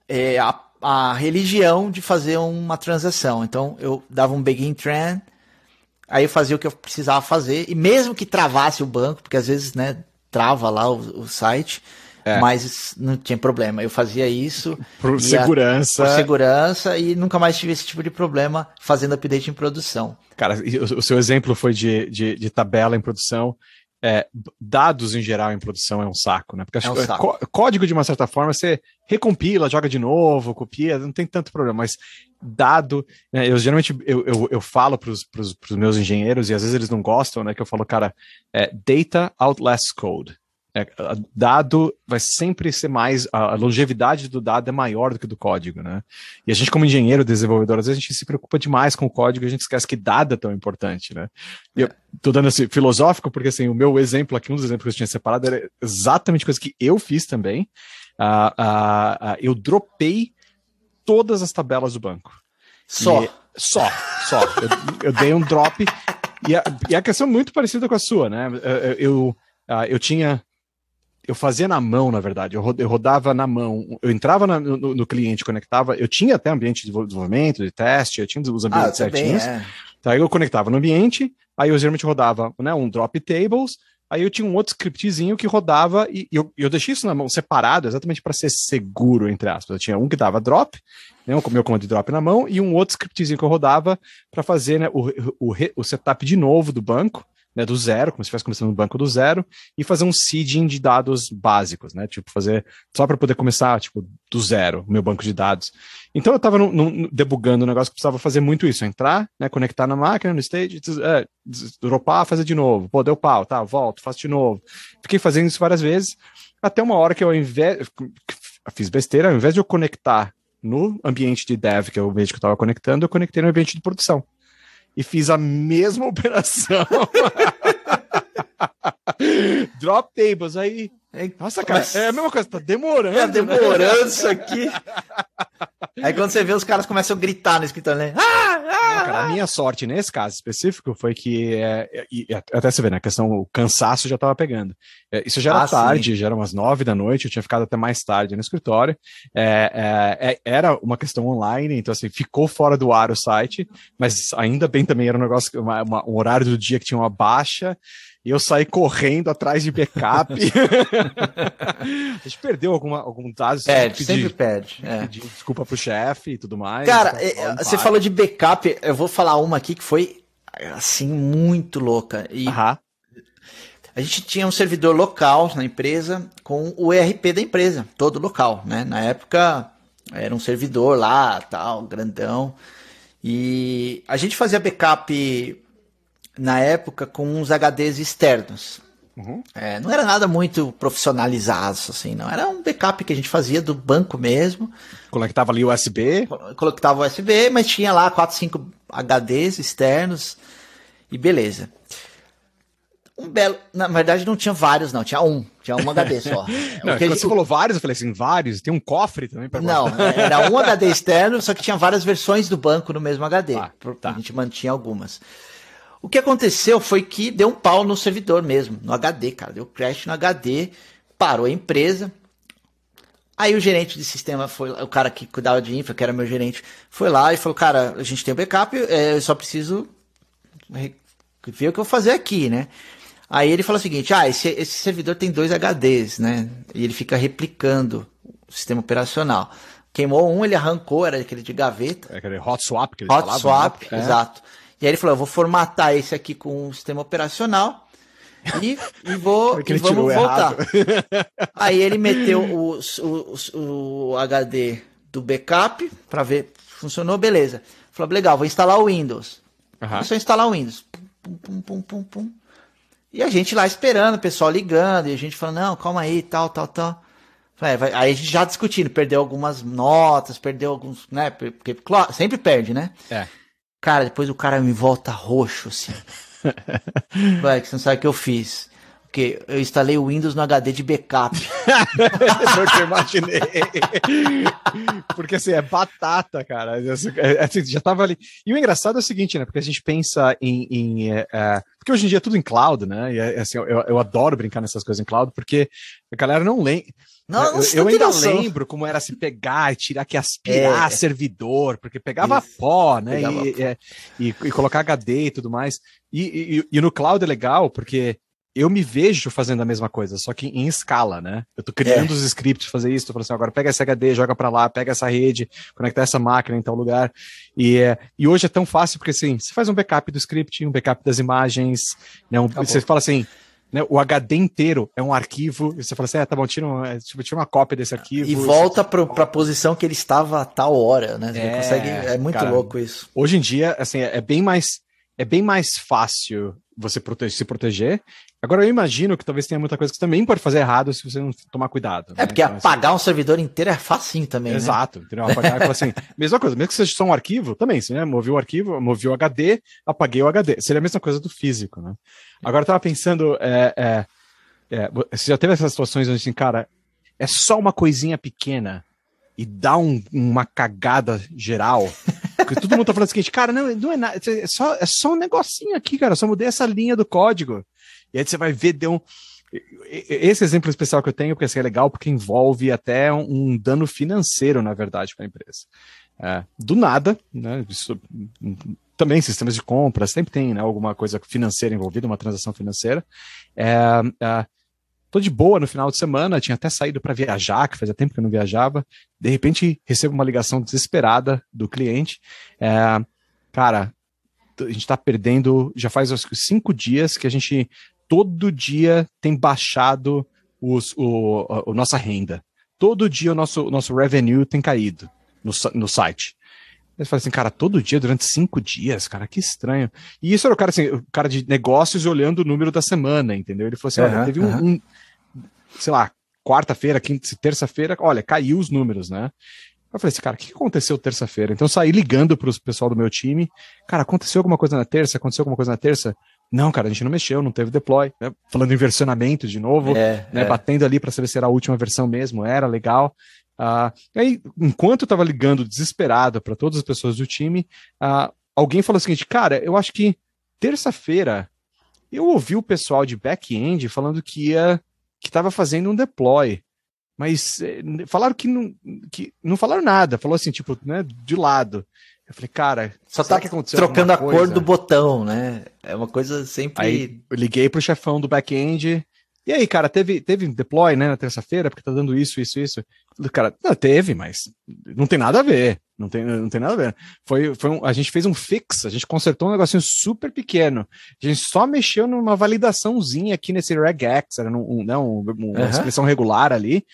é, a, a religião de fazer uma transação. Então eu dava um begin trend, aí eu fazia o que eu precisava fazer, e mesmo que travasse o banco, porque às vezes, né, trava lá o, o site, É. mas não tinha problema. Eu fazia isso Por a- segurança. por segurança e nunca mais tive esse tipo de problema fazendo update em produção. Cara, o, o seu exemplo foi de, de, de tabela em produção. É, dados em geral em produção é um saco, né? Porque acho É um que saco. có- código, de uma certa forma, você recompila, joga de novo, copia, não tem tanto problema, mas dado, né, eu geralmente eu, eu, eu falo para os meus engenheiros, e às vezes eles não gostam, né? Que eu falo, cara, é, data outlasts code. É, dado vai sempre ser mais, a longevidade do dado é maior do que do código, né? E a gente, como engenheiro, desenvolvedor, às vezes a gente se preocupa demais com o código e a gente esquece que dado é tão importante, né? E eu tô dando esse filosófico, porque assim, o meu exemplo aqui, um dos exemplos que eu tinha separado, era exatamente coisa que eu fiz também. Ah, ah, ah, eu dropei todas as tabelas do banco. Só. E- só, só. Eu, eu dei um drop. E a, e a questão é muito parecida com a sua, né? Eu, eu, ah, eu tinha. Eu fazia na mão, na verdade. Eu, ro- eu rodava na mão. Eu entrava na- no, no cliente, conectava. Eu tinha até ambiente de desenvolvimento, de teste, eu tinha os Ah, ambientes também certinhos. é. Tá, aí eu conectava no ambiente, aí eu geralmente rodava né, um drop tables, aí eu tinha um outro scriptzinho que rodava e, eu, eu deixei isso na mão separado exatamente para ser seguro, entre aspas. Eu tinha um que dava drop, né, o meu comando de drop na mão, e um outro scriptzinho que eu rodava para fazer né, o, o, o setup de novo do banco, né, do zero, como se estivesse começando no banco do zero, e fazer um seeding de dados básicos, né? Tipo, fazer só para poder começar, tipo, do zero, meu banco de dados. Então eu estava debugando um negócio que precisava fazer muito isso, entrar, né, conectar na máquina, no stage, é, dropar, fazer de novo. Pô, deu pau, tá, volto, faço de novo. Fiquei fazendo isso várias vezes, até uma hora que eu, invés, fiz besteira, ao invés de eu conectar no ambiente de dev, que é o ambiente que eu estava conectando, eu conectei no ambiente de produção. E fiz a mesma operação. Drop tables, aí. Nossa, cara, Mas- é a mesma coisa, tá demorando. Tá né? demorando isso aqui. Aí quando você vê, os caras começam a gritar no escritório, né? Ah, ah, cara, a minha sorte nesse caso específico foi que, é, e- até você vê, né, a questão, o cansaço já estava pegando. É, isso já era Ah, sim. tarde, já era umas nove da noite, eu tinha ficado até mais tarde no escritório. É, é, é, era uma questão online, então assim, ficou fora do ar o site, mas ainda bem também era um negócio, uma- uma- um horário do dia que tinha uma baixa, e eu saí correndo atrás de backup. a gente perdeu alguma, algum dado, pedi- sempre perde. é. pedi desculpa pro chefe e tudo mais. Cara, então, é, vamos você falou de backup, eu vou falar uma aqui que foi, assim, muito louca. E Aham. a gente tinha um servidor local na empresa com o ERP da empresa, todo local, né? Na época era um servidor lá, tal, grandão. E a gente fazia backup na época com uns HDs externos. Uhum. É, não era nada muito profissionalizado, assim, não. Era um backup que a gente fazia do banco mesmo. Conectava ali o USB. Colocava USB, mas tinha lá 4, 5 HDs externos e beleza. Um belo. Na verdade, não tinha vários, não. Tinha um. Tinha um HD só. Não, O que a quando gente- você falou vários, eu falei assim, vários, tem um cofre também para Não, era um HD externo, só que tinha várias versões do banco no mesmo HD. Ah, tá. A gente mantinha algumas. O que aconteceu foi que deu um pau no servidor mesmo, no HD, cara. Deu crash no HD, parou a empresa. Aí o gerente de sistema foi, o cara que cuidava de infra, que era meu gerente, foi lá e falou, cara, a gente tem o backup, é, eu só preciso ver o que eu vou fazer aqui, né? Aí ele falou o seguinte, ah, esse, esse servidor tem dois HDs, né? E ele fica replicando o sistema operacional. Queimou um, ele arrancou, era aquele de gaveta. É aquele hot swap que eles hot falavam. Hot swap, né? exato. E aí ele falou, eu vou formatar esse aqui com o sistema operacional e, e vou e vamos voltar. Aí ele meteu o, o, o HD do backup para ver funcionou, beleza. Falou, legal, vou instalar o Windows. Uhum. Começou a instalar o Windows. Pum, pum, pum, pum, pum. E a gente lá esperando, o pessoal ligando, e a gente falando, não, calma aí, tal, tal, tal. Aí a gente já discutindo, perdeu algumas notas, perdeu alguns, né? Porque, claro, sempre perde, né? É. Cara, depois o cara me volta roxo, assim. Vai, que você não sabe o que eu fiz. Porque eu instalei o Windows no HD de backup. eu imaginei. Porque assim, é batata, cara. É, assim, já tava ali. E o engraçado é o seguinte, né? Porque a gente pensa em. em é, é porque hoje em dia é tudo em cloud, né? E assim, eu, eu adoro brincar nessas coisas em cloud, porque a galera não lembra. Não, não eu, eu ainda noção. lembro como era se pegar e tirar que aspirar é. servidor, porque pegava Isso. pó, né? Pegava e, pó. É, e, e, colocar HD e tudo mais. E, e, e, no cloud é legal, porque eu me vejo fazendo a mesma coisa, só que em escala, né? Eu tô criando é. os scripts fazer isso, tô falando assim, agora pega esse HD, joga para lá, pega essa rede, conecta essa máquina em tal lugar. E, é, e hoje é tão fácil, porque assim, você faz um backup do script, um backup das imagens, né? Um, você fala assim, né, o HD inteiro é um arquivo, e você fala assim, ah, tá bom, tira, um, é, tipo, tira uma cópia desse arquivo. E volta para a posição que ele estava a tal hora, né? Você é, consegue, é muito cara, louco isso. Hoje em dia, assim, é bem mais, é bem mais fácil você protege, se proteger. Agora eu imagino que talvez tenha muita coisa que você também pode fazer errado se você não tomar cuidado. É, né? porque então, apagar assim, um servidor inteiro é facinho também. Né? Exato. Né? Entendeu? Apagar, assim, mesma coisa, mesmo que seja só um arquivo, também, né? Movi o arquivo, movi o HD, apaguei o HD. Seria a mesma coisa do físico, né? Agora eu tava pensando, é, é, é, você já teve essas situações onde assim, cara, é só uma coisinha pequena e dá um, uma cagada geral. Todo mundo tá falando o seguinte, cara, não, não é nada, é só, é só um negocinho aqui, cara, só mudei essa linha do código. E aí você vai ver, deu um. Esse exemplo especial que eu tenho, porque assim, é legal, porque envolve até um, um dano financeiro, na verdade, para a empresa. É, do nada, né? Isso, também sistemas de compra, sempre tem né, alguma coisa financeira envolvida, uma transação financeira. É, é, tô de boa no final de semana, tinha até saído para viajar, que fazia tempo que eu não viajava. De repente, recebo uma ligação desesperada do cliente. É, cara, a gente está perdendo, já faz uns cinco dias que a gente todo dia tem baixado os, o, a, a nossa renda. Todo dia o nosso, nosso revenue tem caído no, no site. Ele fala assim, cara, todo dia, durante cinco dias, cara, que estranho. E isso era o cara, assim, o cara de negócios olhando o número da semana, entendeu? Ele falou assim, uhum, olha, teve uhum. um, um, sei lá, quarta-feira, quinta, terça-feira, olha, caiu os números, né? Eu falei assim, cara, o que aconteceu terça-feira? Então eu saí ligando para o pessoal do meu time, cara, aconteceu alguma coisa na terça? Aconteceu alguma coisa na terça? Não, cara, a gente não mexeu, não teve deploy. Né? Falando em versionamento de novo, é, né? É. batendo ali para saber se era a última versão mesmo, era legal. Uh, aí, enquanto eu estava ligando desesperado para todas as pessoas do time, uh, alguém falou o seguinte: cara, eu acho que terça-feira eu ouvi o pessoal de back-end falando que ia que estava fazendo um deploy. Mas eh, falaram que não, que não falaram nada, falou assim, tipo, né, de lado. Eu falei, cara, só tá que trocando a cor do botão, né? É uma coisa sempre. Aí eu liguei pro chefão do back-end. E aí, cara, teve, teve deploy, né, na terça-feira, porque tá dando isso, isso, isso. Cara, não, teve, mas não tem nada a ver. Não tem, não tem nada a ver. Foi, foi um, a gente fez um fix, a gente consertou um negocinho super pequeno. A gente só mexeu numa validaçãozinha aqui nesse regex, era um, né, um, uma uhum. expressão regular ali.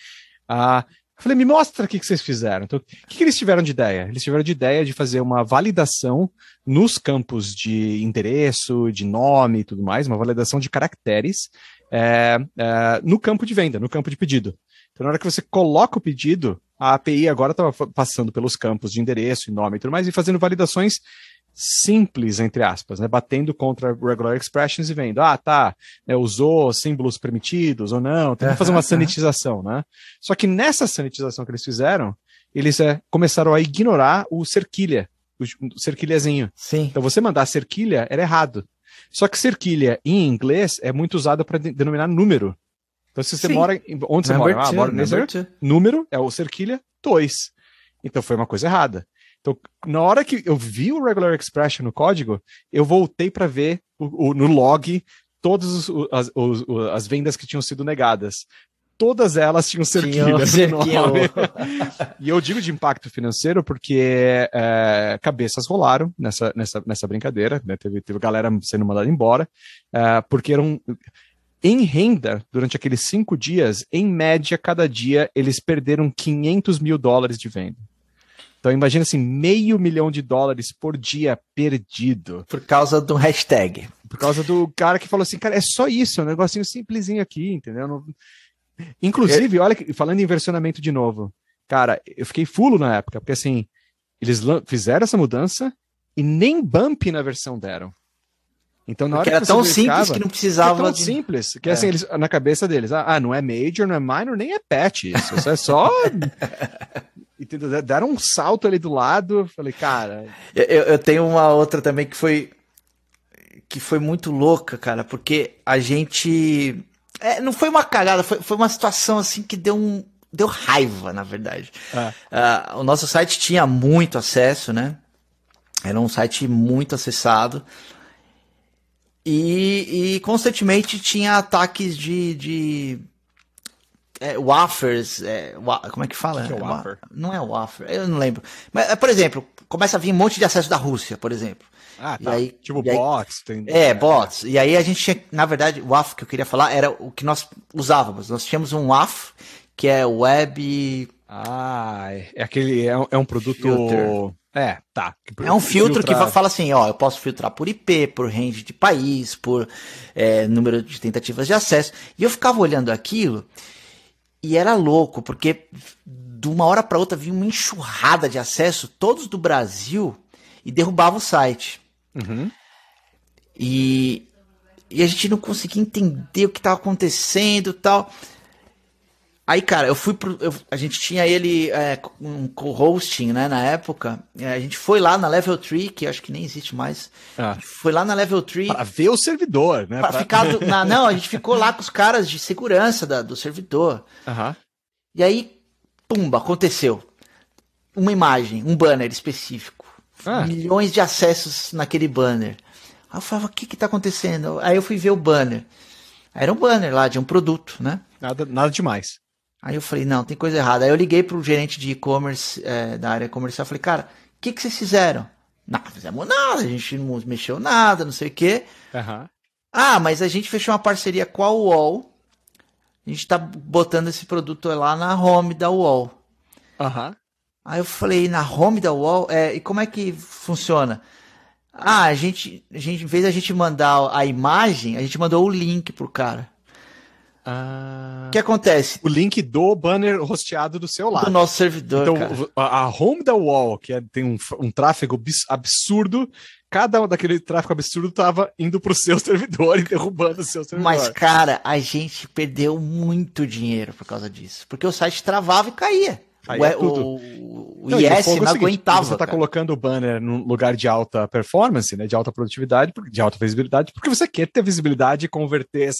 Ah, Falei, me mostra o que, que vocês fizeram. Então, o que, que eles tiveram de ideia? Eles tiveram de ideia de fazer uma validação nos campos de endereço, de nome e tudo mais, uma validação de caracteres é, é, no campo de venda, no campo de pedido. Então, na hora que você coloca o pedido, a API agora estava passando pelos campos de endereço, nome e tudo mais, e fazendo validações simples, entre aspas, né? Batendo contra regular expressions e vendo, ah, tá, né, usou símbolos permitidos ou não, tem que fazer uma sanitização, né? Só que nessa sanitização que eles fizeram, eles é, começaram a ignorar o cerquilha, o cerquilhazinho. Sim. Então você mandar cerquilha era errado. Só que cerquilha em inglês é muito usado para de denominar número. Então, se você Sim. mora. Em, onde você mora? Ah, mora nesse número, é o cerquilha 2. Então foi uma coisa errada. Então, na hora que eu vi o regular expression no código, eu voltei para ver o, o, no log todas as, as vendas que tinham sido negadas todas elas tinham cerquilhas e eu digo de impacto financeiro porque é, cabeças rolaram nessa, nessa, nessa brincadeira, né? teve, teve galera sendo mandada embora, é, porque eram. Em renda, durante aqueles cinco dias, em média, cada dia, eles perderam 500 mil dólares de venda. Então imagina assim, meio milhão de dólares por dia perdido. Por causa do hashtag. Por causa do cara que falou assim, cara, é só isso, é um negocinho simplesinho aqui, entendeu? Não, Inclusive, é... olha, falando em versionamento de novo, cara, eu fiquei fulo na época, porque assim, eles fizeram essa mudança e nem bump na versão deram. Então, na hora que era tão simples que não precisava. Era tão de... simples que assim, é. assim, eles, na cabeça deles, ah, não é major, não é minor, nem é patch isso. Isso é só. Entendeu? Deram um salto ali do lado. Falei, cara. Eu, eu tenho uma outra também que foi. Que foi muito louca, cara, porque a gente é, não foi uma cagada, foi, foi uma situação assim que deu um. Deu raiva, na verdade. Uh, o nosso site tinha muito acesso, né? Era um site muito acessado. E, e constantemente tinha ataques de. de é, wafers. É, wa como é que fala? Que é wafer? Não é wafer, eu não lembro. Mas, por exemplo, começa a vir um monte de acesso da Rússia, por exemplo. Ah, tá. Aí, tipo bots. Tem... É, bots. E aí a gente tinha, na verdade, o WAF que eu queria falar era o que nós usávamos. Nós tínhamos um WAF, que é Web... Ah, é aquele, é, um, é um produto... Filter. É, tá. É um filtro que fala assim, ó, eu posso filtrar por IP, por range de país, por é, número de tentativas de acesso. E eu ficava olhando aquilo e era louco, porque de uma hora para outra vinha uma enxurrada de acesso, todos do Brasil, e derrubava o site. Uhum. E, e a gente não conseguia entender o que estava acontecendo tal. Aí, cara, eu fui pro. Eu, a gente tinha ele é, um co-hosting, né, na época. É, a gente foi lá na Level 3, que acho que nem existe mais. Ah. Foi lá na Level 3. Pra ver o servidor, né? Pra, pra... ficar. Do, na, não, a gente ficou lá com os caras de segurança da, do servidor. Uhum. E aí, pumba, aconteceu. Uma imagem, um banner específico. Ah. Milhões de acessos naquele banner. Aí eu falava, o que que tá acontecendo? Aí eu fui ver o banner. Era um banner lá de um produto, né? Nada, nada demais. Aí eu falei, não, tem coisa errada. Aí eu liguei pro gerente de e-commerce é, da área comercial. Falei, cara, o que que vocês fizeram? Não, fizemos nada, a gente não mexeu nada, não sei o quê. Uhum. Ah, mas a gente fechou uma parceria com a UOL. A gente tá botando esse produto lá na home da UOL. Aham. Uhum. Aí eu falei, na home da Wall, é, e como é que funciona? Ah, a gente, a gente, em vez da gente mandar a imagem, a gente mandou o link pro cara. Ah, o que acontece? O link do banner rosteado do seu lado. Do nosso servidor. Então, a, a, home da wall, que é, tem um, um tráfego absurdo, cada um daquele tráfego absurdo estava indo para o seu servidor e derrubando o seu servidor. Mas, cara, a gente perdeu muito dinheiro por causa disso. Porque o site travava e caía. Aí o, é tudo. o, o não, IS não aguentava. Você está colocando o banner num lugar de alta performance, né, de alta produtividade, de alta visibilidade, porque você quer ter visibilidade e converter.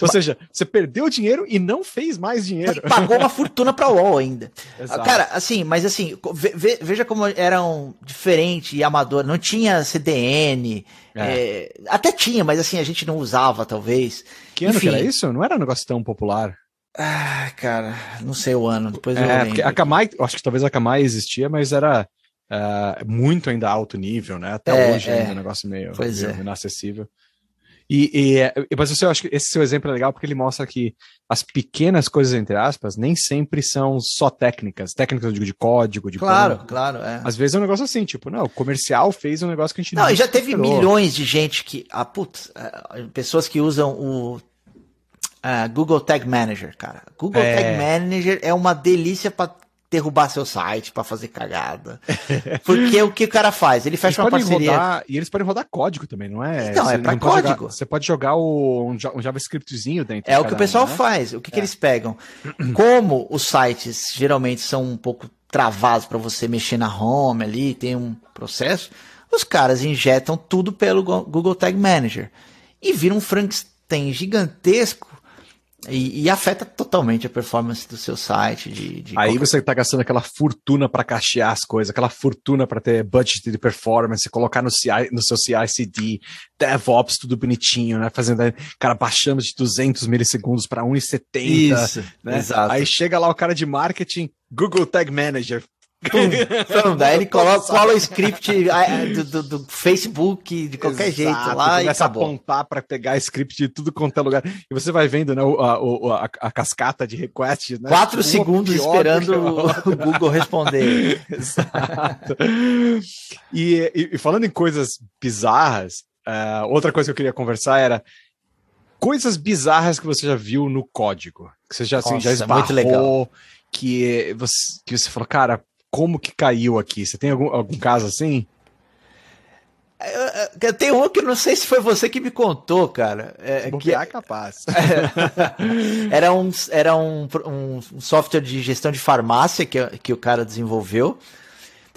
Ou seja, você perdeu dinheiro e não fez mais dinheiro. E pagou uma fortuna para o UOL ainda. Exato. Cara, assim, mas assim, ve, veja como eram diferente e amador. Não tinha CDN. É. É, até tinha, mas assim, a gente não usava, talvez. Que ano Enfim, que era isso? Não era um negócio tão popular. Ah, cara, não sei o ano. Depois eu é, porque a Kamai, acho que talvez a Kamai existia, mas era uh, muito ainda alto nível, né? Até é, hoje é. ainda é um negócio meio, meio é. inacessível. E, e, mas eu acho que esse seu exemplo é legal porque ele mostra que as pequenas coisas, entre aspas, nem sempre são só técnicas. Técnicas, eu digo, de código, de Claro, claro, é. Às vezes é um negócio assim, tipo, não, o comercial fez um negócio que a gente não. Não, e já teve esperou. milhões de gente que. Ah, putz, é, pessoas que usam o Uh, Google Tag Manager, cara. Google é... Tag Manager é uma delícia para derrubar seu site, para fazer cagada. Porque o que o cara faz? Ele fecha uma parceria. Rodar, e eles podem rodar código também, não é? Então, você é para código. Jogar, você pode jogar o, um, um JavaScriptzinho dentro. É o que o pessoal né? faz. O que, é. que eles pegam? Como os sites geralmente são um pouco travados para você mexer na home ali, tem um processo, os caras injetam tudo pelo Google Tag Manager e vira um Frankenstein gigantesco E, e, afeta totalmente a performance do seu site. De, de Aí qualquer... você está gastando aquela fortuna para cachear as coisas, aquela fortuna para ter budget de performance, colocar no, CI, no seu CI/CD, DevOps, tudo bonitinho, né? Fazendo, cara, baixando de 200 milissegundos para 1,70. Isso, né? exato. Aí chega lá o cara de marketing, Google Tag Manager, Pum, daí ele coloca, cola o script do, do, do, Facebook de qualquer Exato, jeito lá começa e acabou. a apontar para pegar script de tudo quanto é lugar. E você vai vendo, né, a, a, a cascata de requests, né? Quatro tipo, segundos esperando o Google responder. Exato. E, e, e, falando em coisas bizarras, uh, outra coisa que eu queria conversar era coisas bizarras que você já viu no código. Que você já, assim, Nossa, já esbarrou, que você, que você falou, cara, como que caiu aqui? Você tem algum, algum caso assim? Eu, tem um que não sei se foi você que me contou, cara. É, que é capaz. era um, era um, um, software de gestão de farmácia que, que o cara desenvolveu.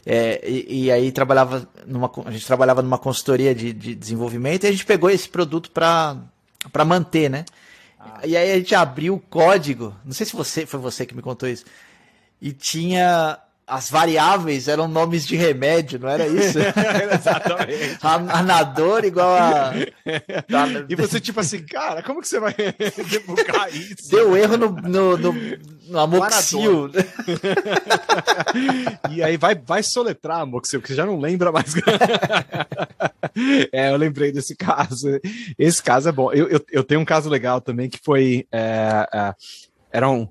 É, e, e, aí trabalhava numa, a gente trabalhava numa consultoria de, de desenvolvimento e a gente pegou esse produto para manter, né? Ah. E aí a gente abriu o código. Não sei se você foi você que me contou isso. E tinha as variáveis eram nomes de remédio, não era isso? Exatamente. Anador igual a. E você, tipo assim, cara, como que você vai debugar isso? Deu erro no, no, no, no Amoxil. e aí vai, vai soletrar Amoxil, que você já não lembra mais. é, eu lembrei desse caso. Esse caso é bom. Eu, eu, eu tenho um caso legal também que foi. É, é, era um,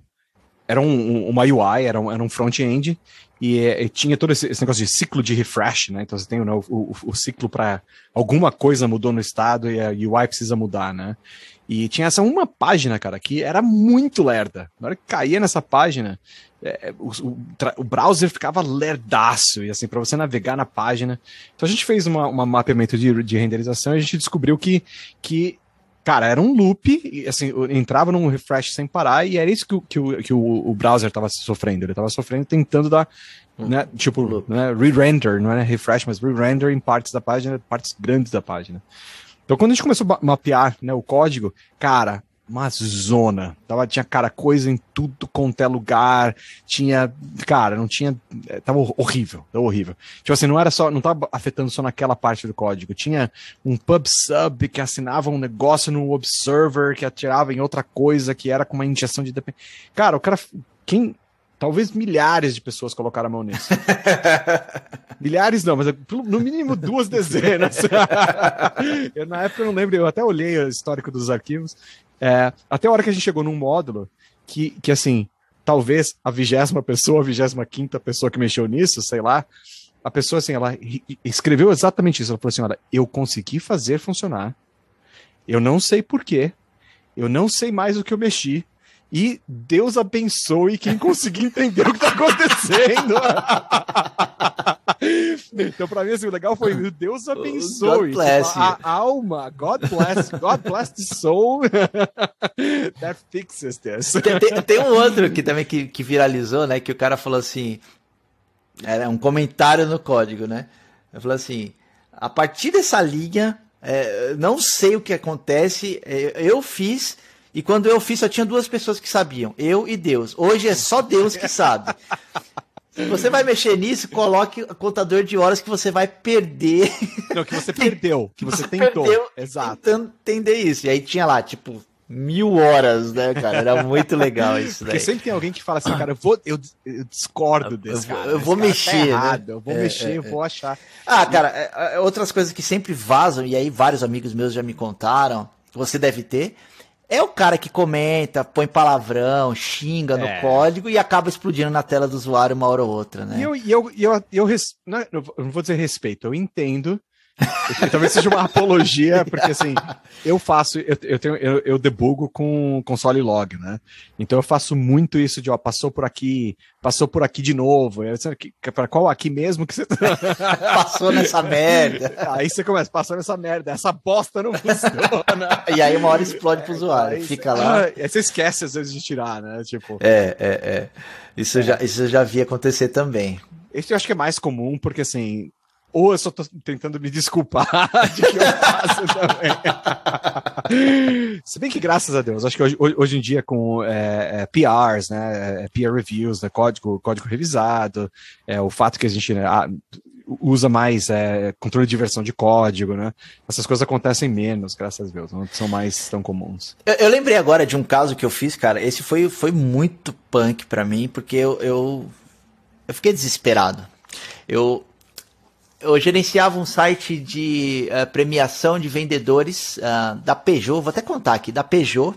era um, uma UI, era um, era um front-end, e, e, tinha todo esse, esse, negócio de ciclo de refresh, né? Então você tem né, o, o, o ciclo para alguma coisa mudou no estado e a UI precisa mudar, né? E tinha essa uma página, cara, que era muito lerda. Na hora que caía nessa página, é, o, o, browser ficava lerdaço, e assim, para você navegar na página. Então a gente fez uma mapeamento de, de renderização e a gente descobriu que, que cara, era um loop, assim, entrava num refresh sem parar, e era isso que, que, o, que o, o browser estava sofrendo. Ele estava sofrendo tentando dar, hum. né, tipo, né, re-render, não é refresh, mas re-render em partes da página, partes grandes da página. Então, quando a gente começou a mapear né, o código, cara, uma zona. Tava, tinha, cara, coisa em tudo quanto é lugar. Tinha, cara, não tinha. Eh, tava horrível, tava horrível. Tipo assim, não era só, não tava afetando só naquela parte do código. Tinha um pub sub que assinava um negócio no observer que atirava em outra coisa que era com uma injeção de dependência. Cara, o cara. Quem. Talvez milhares de pessoas colocaram a mão nisso. milhares não, mas no mínimo duas dezenas. eu, na época eu não lembro, eu até olhei o histórico dos arquivos. É, até a hora que a gente chegou num módulo que, que assim, talvez a vigésima pessoa, a vigésima quinta pessoa que mexeu nisso, sei lá, a pessoa, assim, ela escreveu exatamente isso. Ela falou assim: olha, eu consegui fazer funcionar, eu não sei porquê, eu não sei mais o que eu mexi, e Deus abençoe quem conseguir entender o que está acontecendo. então, para mim, assim, o legal foi Deus abençoe. Tipo, a, a, alma, God bless, God bless the soul that fixes this. Tem, tem, tem, um outro que também que, que viralizou, né? Que o cara falou assim: era um comentário no código, né? Ele falou assim: a partir dessa linha, é, não sei o que acontece, é, eu fiz e quando eu fiz, só tinha duas pessoas que sabiam, eu e Deus. Hoje é só Deus que sabe. Se você vai mexer nisso, coloque o contador de horas que você vai perder. Não, que você perdeu, que você, você tentou. Perdeu Exato. Tentando entender isso. E aí tinha lá, tipo, mil horas, né, cara? Era muito legal isso daí. Porque sempre tem alguém que fala assim, cara, eu vou, eu, eu discordo desse eu, cara. Eu vou tá mexer, tá errado, né? Eu vou é, mexer, é, eu vou achar. Ah, cara, é, é, outras coisas que sempre vazam, e aí vários amigos meus já me contaram, você deve ter, é o cara que comenta, põe palavrão, xinga no é. código e acaba explodindo na tela do usuário uma hora ou outra, né? E eu, e eu, eu, eu, não, eu não vou dizer respeito, eu entendo Talvez seja uma apologia, porque assim, eu faço, eu, eu, tenho, eu, eu debugo com console log, né? Então eu faço muito isso de, ó, passou por aqui, passou por aqui de novo. Para qual aqui mesmo que você. passou nessa merda. Aí você começa, passou nessa merda, essa bosta não funciona. e aí uma hora explode pro usuário, aí, fica lá. Aí você esquece às vezes de tirar, né? Tipo. É, é, é. Isso, é. Já, isso eu já vi acontecer também. Esse eu acho que é mais comum, porque assim, ou eu só tô tentando me desculpar de que eu faço também. Se bem que, graças a Deus, acho que hoje, hoje em dia, com é, é, PRs, né, é, peer reviews, né, código, código revisado, é, o fato que a gente né, usa mais é, controle de versão de código, né? Essas coisas acontecem menos, graças a Deus, não são mais tão comuns. Eu, eu lembrei agora de um caso que eu fiz, cara. Esse foi, foi muito punk para mim, porque eu, eu, eu fiquei desesperado. Eu, eu gerenciava um site de uh, premiação de vendedores uh, da Peugeot, vou até contar aqui, da Peugeot.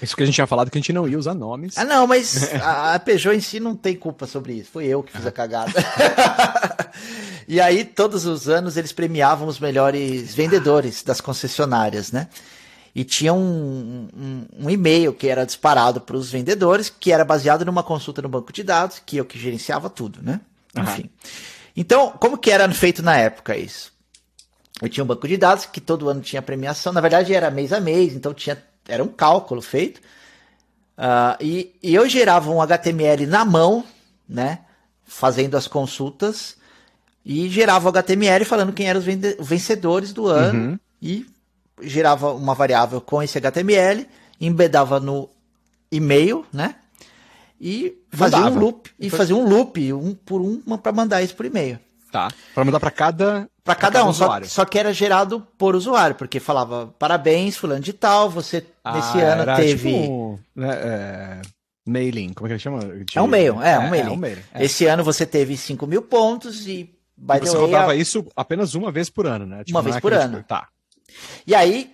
Isso que a gente tinha falado que a gente não ia usar nomes. Ah, não, mas a, a Peugeot em si não tem culpa sobre isso. Foi eu que fiz a cagada. e aí, todos os anos, eles premiavam os melhores vendedores das concessionárias, né? E tinha um, um, um e-mail que era disparado para os vendedores, que era baseado numa consulta no banco de dados, que eu que gerenciava tudo, né? Enfim. Então, como que era feito na época isso? Eu tinha um banco de dados que todo ano tinha premiação. Na verdade, era mês a mês, então tinha era um cálculo feito. Uh, e, e, eu gerava um HTML na mão, né? Fazendo as consultas. E gerava o HTML falando quem eram os vencedores do ano. Uhum. E gerava uma variável com esse HTML, embedava no e-mail, né? E fazia Mandava. um loop. E fazia um loop, um por um, para mandar isso por e-mail. Tá. Para mandar para cada para cada, cada, um, só, só, que era gerado por usuário, porque falava parabéns, fulano de tal, você ah, nesse ano teve. Tipo, né, é, mailing, como é que ele chama? De... É um mail, é, é um mailing. É um mail, é. Esse ano você teve 5 mil pontos e. By e você way, rodava a... isso apenas uma vez por ano, né? Tipo, uma vez por ano. Tipo, tá. E aí,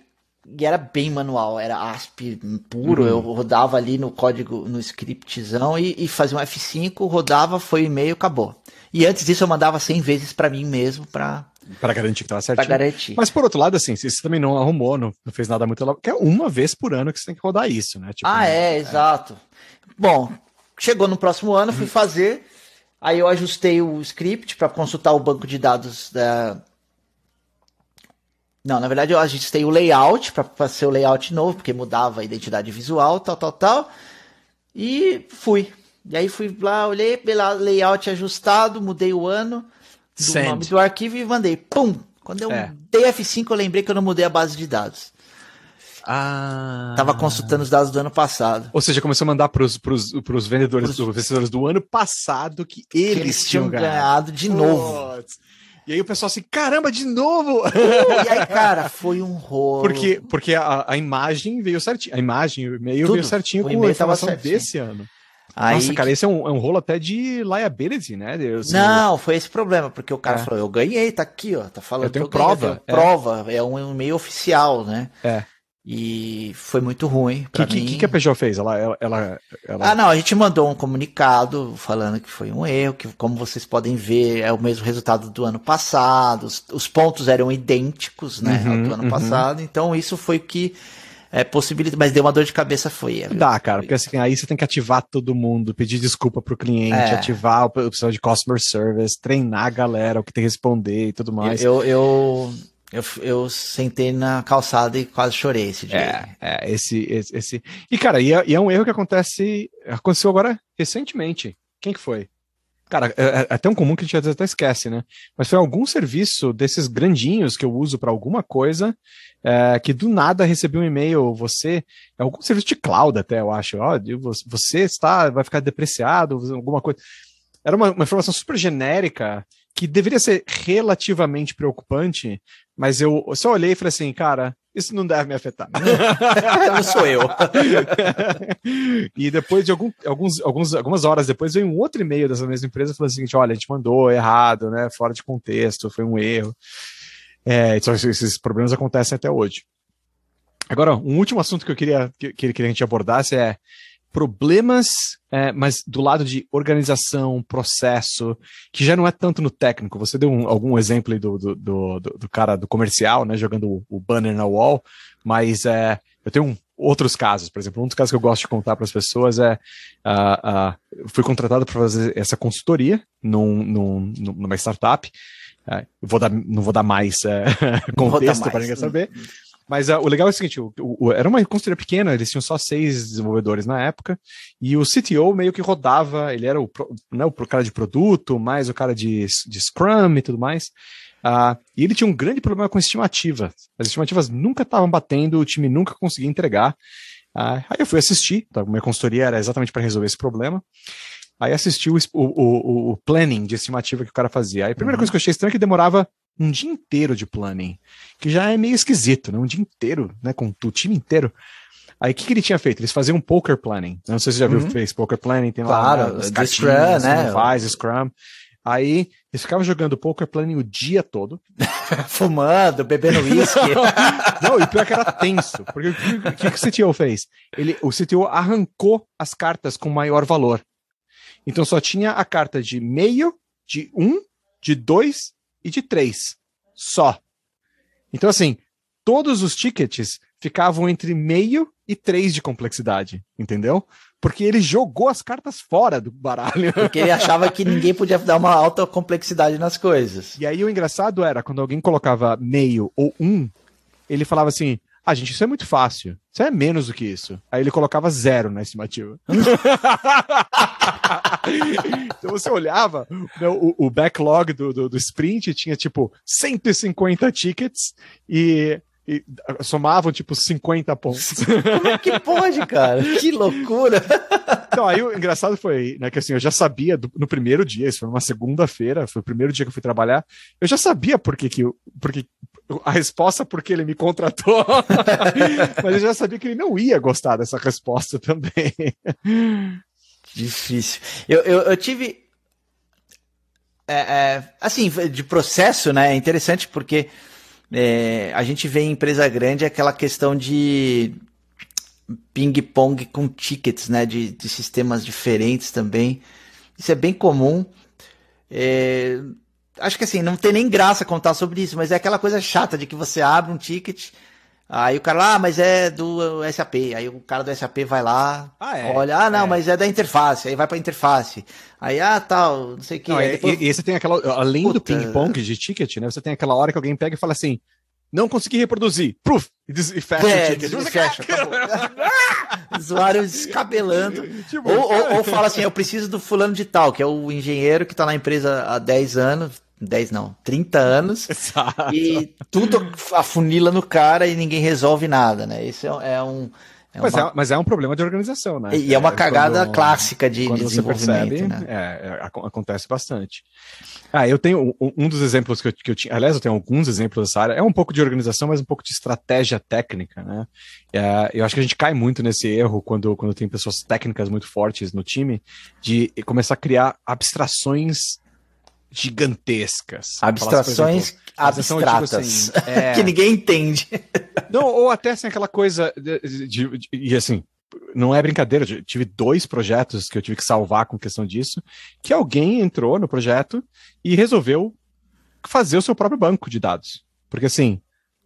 e era bem manual, era ASP puro, uhum. eu rodava ali no código, no scriptzão e, e fazia um F5, rodava, foi e-mail, acabou. E antes disso eu mandava 100 vezes para mim mesmo para para garantir que tava certinho. Pra garantir. Mas por outro lado, assim, você também não arrumou, não, não fez nada muito lá, que é uma vez por ano que você tem que rodar isso, né? Tipo, ah, é, é, exato. Bom, chegou no próximo ano, fui fazer, aí eu ajustei o script para consultar o banco de dados da. Não, na verdade eu ajustei o layout para ser o layout novo, porque mudava a identidade visual, tal, tal, tal. E fui. E aí fui lá, olhei pela layout ajustado, mudei o ano do Send. nome do arquivo e mandei. Pum! Quando eu é. dei F5, eu lembrei que eu não mudei a base de dados. Ah. Tava consultando os dados do ano passado. Ou seja, começou a mandar para os vendedores, pros... vencedores do ano passado que eles, que eles tinham ganhado. ganhado de novo. E aí o pessoal assim, caramba, de novo! Uh, e aí, cara, foi um rolo. Porque, porque a, a imagem veio certinho. A imagem, o e-mail veio certinho o com a informação desse ano. Aí, Nossa, cara, esse é um, é um rolo até de liability, né? Deus, não, foi esse problema, porque o cara é. falou, eu ganhei, tá aqui, ó, tá falando eu tenho que eu prova. Ganhei, é. prova, é um e-mail oficial, né? É. E foi muito ruim. O que, que, que, a Peugeot fez? Ela, ela, ela, ela, Ah, não, a gente mandou um comunicado falando que foi um erro, que como vocês podem ver, é o mesmo resultado do ano passado, os, os pontos eram idênticos, né, uhum, do ano uhum. passado, então isso foi o que é, possibilita, mas deu uma dor de cabeça foi. Dá, cara, porque assim, aí você tem que ativar todo mundo, pedir desculpa pro cliente, é. ativar o pessoal de customer service, treinar a galera, o que tem que responder e tudo mais. Eu, eu, eu, eu sentei na calçada e quase chorei esse dia. É, é esse, esse, esse. E, cara, e é, e é um erro que acontece, aconteceu agora recentemente. Quem que foi? Cara, é, é, é, tão comum que a gente até esquece, né? Mas foi algum serviço desses grandinhos que eu uso para alguma coisa é, que do nada recebeu um e-mail, você, é algum serviço de cloud até, eu acho, ó, você está, vai ficar depreciado, alguma coisa. Era uma, uma informação super genérica que deveria ser relativamente preocupante, mas eu só olhei e falei assim, cara, isso não deve me afetar. não sou eu. e depois de algum, alguns, alguns, algumas horas depois, veio um outro e-mail dessa mesma empresa falando o seguinte: olha, a gente mandou errado, né? Fora de contexto, foi um erro. É, então, esses problemas acontecem até hoje. Agora, um último assunto que eu queria que, que a gente abordasse é problemas, é, mas do lado de organização, processo, que já não é tanto no técnico. Você deu um, algum exemplo aí do, do, do, do, cara do comercial, né, jogando o, o banner na wall, mas é, eu tenho um, outros casos, por exemplo, um dos casos que eu gosto de contar para as pessoas é uh, uh, fui contratado para fazer essa consultoria num, num, numa startup. Uh, vou dar, não vou dar mais uh, contexto para ninguém saber. Mas uh, o legal é o seguinte: o, o, era uma consultoria pequena, eles tinham só seis desenvolvedores na época, e o CTO meio que rodava, ele era o, né, o cara de produto, mais o cara de, de Scrum e tudo mais. Uh, e ele tinha um grande problema com estimativa. As estimativas nunca estavam batendo, o time nunca conseguia entregar. Uh, aí eu fui assistir, tá? minha consultoria era exatamente para resolver esse problema. Aí assisti o, o, o, planning de estimativa que o cara fazia. Aí a primeira uhum. coisa que eu achei estranha é que demorava um dia inteiro de planning, que já é meio esquisito, né? Um dia inteiro, né? Com o time inteiro. Aí o que, que ele tinha feito? Eles faziam um poker planning. Não sei se você já viu, uhum. fez poker planning, tem claro, lá as cartinhas, Scrum, né? Faz Scrum. Aí eles ficavam jogando poker planning o dia todo. Fumando, bebendo uísque. Não, e pior que era tenso. Porque o que, que, que o CTO fez? Ele, o CTO arrancou as cartas com maior valor. Então só tinha a carta de meio, de um, de dois e de três. Só. Então, assim, todos os tickets ficavam entre meio e três de complexidade, entendeu? Porque ele jogou as cartas fora do baralho. Porque ele achava que ninguém podia dar uma alta complexidade nas coisas. E aí o engraçado era, quando alguém colocava meio ou um, ele falava assim: ah, gente, isso é muito fácil. Isso é menos do que isso. Aí ele colocava zero na estimativa. então você olhava, né, o, o backlog do, do, do, sprint tinha tipo 150 tickets e, e somavam tipo 50 pontos. Como é que pode, cara? Que loucura! Então, aí o engraçado foi, né, que assim, eu já sabia do, no primeiro dia, isso foi uma segunda-feira, foi o primeiro dia que eu fui trabalhar, eu já sabia por que, que, porque, a resposta porque ele me contratou, mas eu já sabia que ele não ia gostar dessa resposta também. Difícil. Eu, eu, eu tive. É, é, assim, de processo, né? É interessante porque é, a gente vê em empresa grande aquela questão de ping-pong com tickets, né? De, de sistemas diferentes também. Isso é bem comum. É, acho que assim, não tem nem graça contar sobre isso, mas é aquela coisa chata de que você abre um ticket, aí o cara lá, ah, mas é do SAP, aí o cara do SAP vai lá, ah, é, olha, ah, não, é. mas é da interface, aí vai pra interface, aí, ah, tal, não sei o que. Não, depois... e, e, você tem aquela, além Puta... do ping-pong de ticket, né, você tem aquela hora que alguém pega e fala assim, não consegui reproduzir. Proof! E, e fecha é, o ticket. Fecha, Usuário descabelando. Tipo, ou, ou, ou, fala assim, eu preciso do fulano de tal, que é o engenheiro que está na empresa há 10 anos, 10 não, 30 anos. Exato. E tudo afunila no cara e ninguém resolve nada, né? Isso é, é um. É mas, uma... é, mas é um problema de organização, né? E é uma é, cagada quando, clássica de, de desenvolvimento. Percebe, né? É, é acontece bastante. Ah, eu tenho um, um dos exemplos que eu, que eu, tinha. Aliás, eu tenho alguns exemplos dessa área. É um pouco de organização, mas um pouco de estratégia técnica, né? É, eu acho que a gente cai muito nesse erro quando, quando tem pessoas técnicas muito fortes no time, de começar a criar abstrações gigantescas. Abstrações exemplo, abstratas, tipo assim, é... que ninguém entende. Não, ou até assim, aquela coisa de, de, de, e assim, não é brincadeira, tive dois projetos que eu tive que salvar com questão disso, que alguém entrou no projeto e resolveu fazer o seu próprio banco de dados. Porque assim,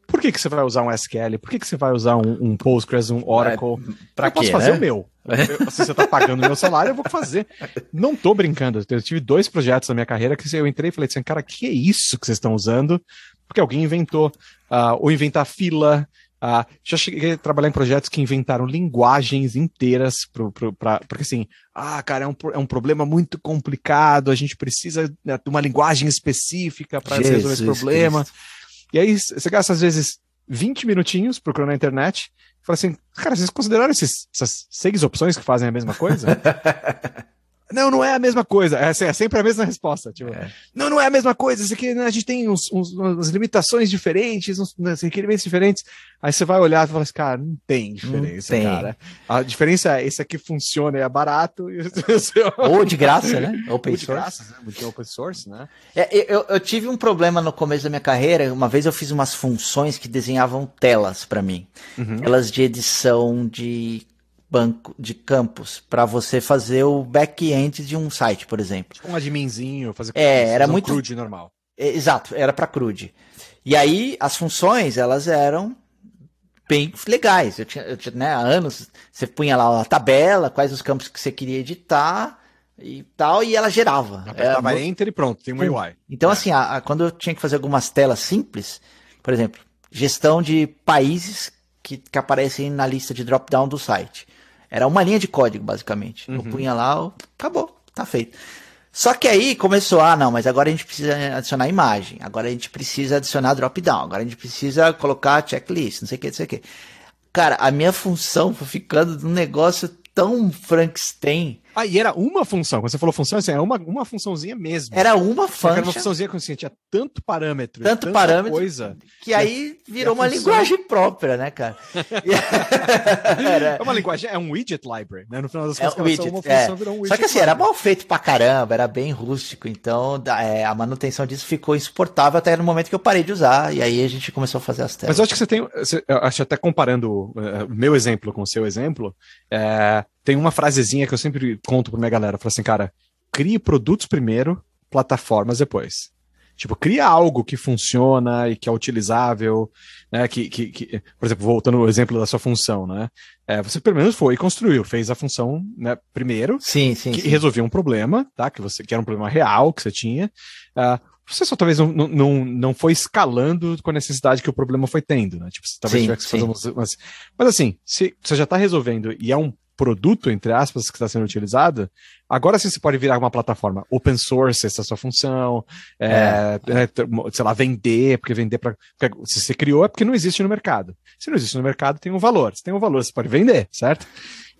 por que, que você vai usar um SQL? Por que, que você vai usar um, um Postgres, um Oracle? É, pra eu quê, posso fazer né? o meu. Eu, se você está pagando o meu salário, eu vou fazer. Não estou brincando. Eu tive dois projetos na minha carreira que eu entrei e falei assim, cara, que é isso que vocês estão usando? Porque alguém inventou. Uh, ou inventar fila. Uh, já cheguei a trabalhar em projetos que inventaram linguagens inteiras, pro, pro, pra, porque assim, ah, cara, é um, é um problema muito complicado, a gente precisa né, de uma linguagem específica para resolver esse problema. Cristo. E aí você gasta às vezes 20 minutinhos procurando na internet fala assim, cara, vocês consideraram esses, essas seis opções que fazem a mesma coisa? Não, não é a mesma coisa. É, assim, é sempre a mesma resposta. Tipo, é. Não, não é a mesma coisa. Isso aqui, né, a gente tem uns, uns, umas limitações diferentes, uns, uns, requerimentos diferentes. Aí você vai olhar e fala assim, cara, não tem diferença, não tem. cara. A diferença é esse aqui funciona e é barato. Ou de graça, né? Open Ou de source. graça, né? Porque é open source, né? É, eu, eu tive um problema no começo da minha carreira. Uma vez eu fiz umas funções que desenhavam telas para mim. Uhum. Telas de edição de banco de campos para você fazer o back-end de um site, por exemplo. Tipo um adminzinho, fazer é, era muito CRUD normal. É, exato, era para CRUD. E aí as funções, elas eram bem legais. Eu tinha, eu tinha né, há anos, você punha lá a tabela, quais os campos que você queria editar e tal, e ela gerava. Apertava muito... Enter e pronto, tem uma UI. Então, é. assim, a, a, quando eu tinha que fazer algumas telas simples, por exemplo, gestão de países que, que aparecem na lista de drop-down do site. Era uma linha de código, basicamente. Uhum. Eu punha lá, acabou, tá feito. Só que aí começou, ah, não, mas agora a gente precisa adicionar imagem, agora a gente precisa adicionar drop-down, agora a gente precisa colocar checklist, não sei o que, não sei o que. Cara, a minha função foi ficando num negócio tão Frankenstein ah, e era uma função. Quando você falou função, assim, era uma, uma funçãozinha mesmo. Era uma função. Era uma funçãozinha que assim, tinha tanto parâmetro. Tanto parâmetro. Coisa. Que aí virou uma função... linguagem própria, né, cara? era... É uma linguagem, é um widget library, né? No final das contas, é um widget, uma função é. virou um widget. Só que assim, library. era mal feito pra caramba, era bem rústico. Então, é, a manutenção disso ficou insuportável até no momento que eu parei de usar. E aí a gente começou a fazer as telas. Mas eu acho que você tem. Você, acho até comparando uh, o meu exemplo com o seu exemplo, é, tem uma frasezinha que eu sempre conto pra minha galera. Eu falo assim, cara, crie produtos primeiro, plataformas depois. Tipo, cria algo que funciona e que é utilizável, né? Que, que, que, por exemplo, voltando ao exemplo da sua função, né? É, você pelo menos foi e construiu, fez a função né, primeiro, sim, sim, que sim. resolvia um problema, tá? Que você que era um problema real que você tinha. Uh, você só talvez não, não, não foi escalando com a necessidade que o problema foi tendo, né? Tipo, você talvez sim, tivesse que fazer umas, umas, Mas assim, se você já está resolvendo e é um produto, entre aspas, que está sendo utilizado, agora sim você pode virar uma plataforma open source, essa é a sua função, é, é. É, sei lá, vender, porque vender para. Se você criou é porque não existe no mercado. Se não existe no mercado, tem um valor. Se tem um valor, você pode vender, certo?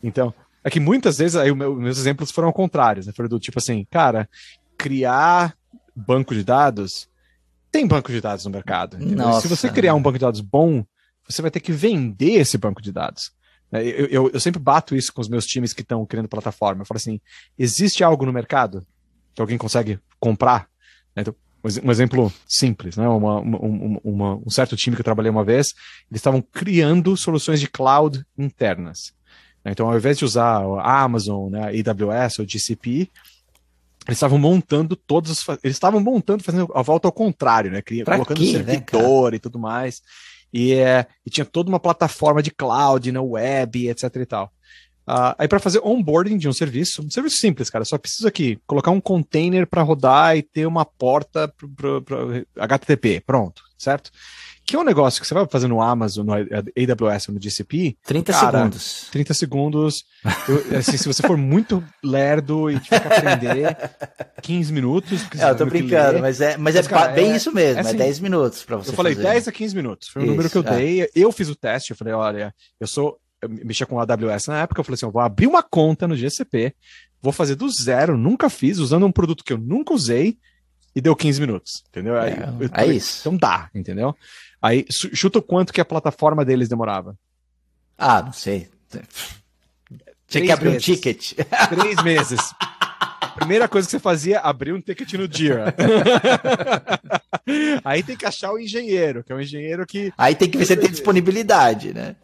Então, é que muitas vezes aí meu, meus exemplos foram contrários, né? Foram do tipo assim, cara, criar banco de dados. Tem banco de dados no mercado. Se você criar um banco de dados bom, você vai ter que vender esse banco de dados. É, eu, eu, eu, sempre bato isso com os meus times que estão criando plataforma. Eu falo assim: existe algo no mercado que alguém consegue comprar? Né, então, um exemplo simples, né? Uma, uma, uma, um certo time que eu trabalhei uma vez, eles estavam criando soluções de cloud internas. Né, então, ao invés de usar a Amazon, né, a AWS ou GCP, eles estavam montando todos os, eles estavam montando, fazendo a volta ao contrário, né? colocando quê, né, servidor né, e tudo mais e, é, e tinha toda uma plataforma de cloud na web, etc e tal. Uh, aí para fazer onboarding de um serviço, um serviço simples, cara, só precisa aqui colocar um container para rodar e ter uma porta para HTTP, pronto, certo? Que é um negócio que você vai fazer no Amazon, no AWS ou no GCP. 30 cara, segundos. 30 segundos. Eu, assim, se você for muito lerdo e tiver que aprender, 15 minutos. É, eu tô brincando, mas é, mas, mas é cara, bem é, isso mesmo, é, assim, é 10 minutos para você. Eu falei fazer. 10 a 15 minutos. Foi o isso, número que eu é. dei. Eu fiz o teste, eu falei, olha, eu sou. Eu mexia com a AWS na época, eu falei assim: eu vou abrir uma conta no GCP, vou fazer do zero, nunca fiz, usando um produto que eu nunca usei, e deu 15 minutos, entendeu? É, eu, é isso. Então dá, entendeu? Aí chuta o quanto que a plataforma deles demorava. Ah, não sei. Tinha que abrir meses. um ticket. Três meses. Primeira coisa que você fazia, abrir um ticket no Jira. Aí tem que achar o engenheiro, que é um engenheiro que. Aí tem que ver se tem disponibilidade, né?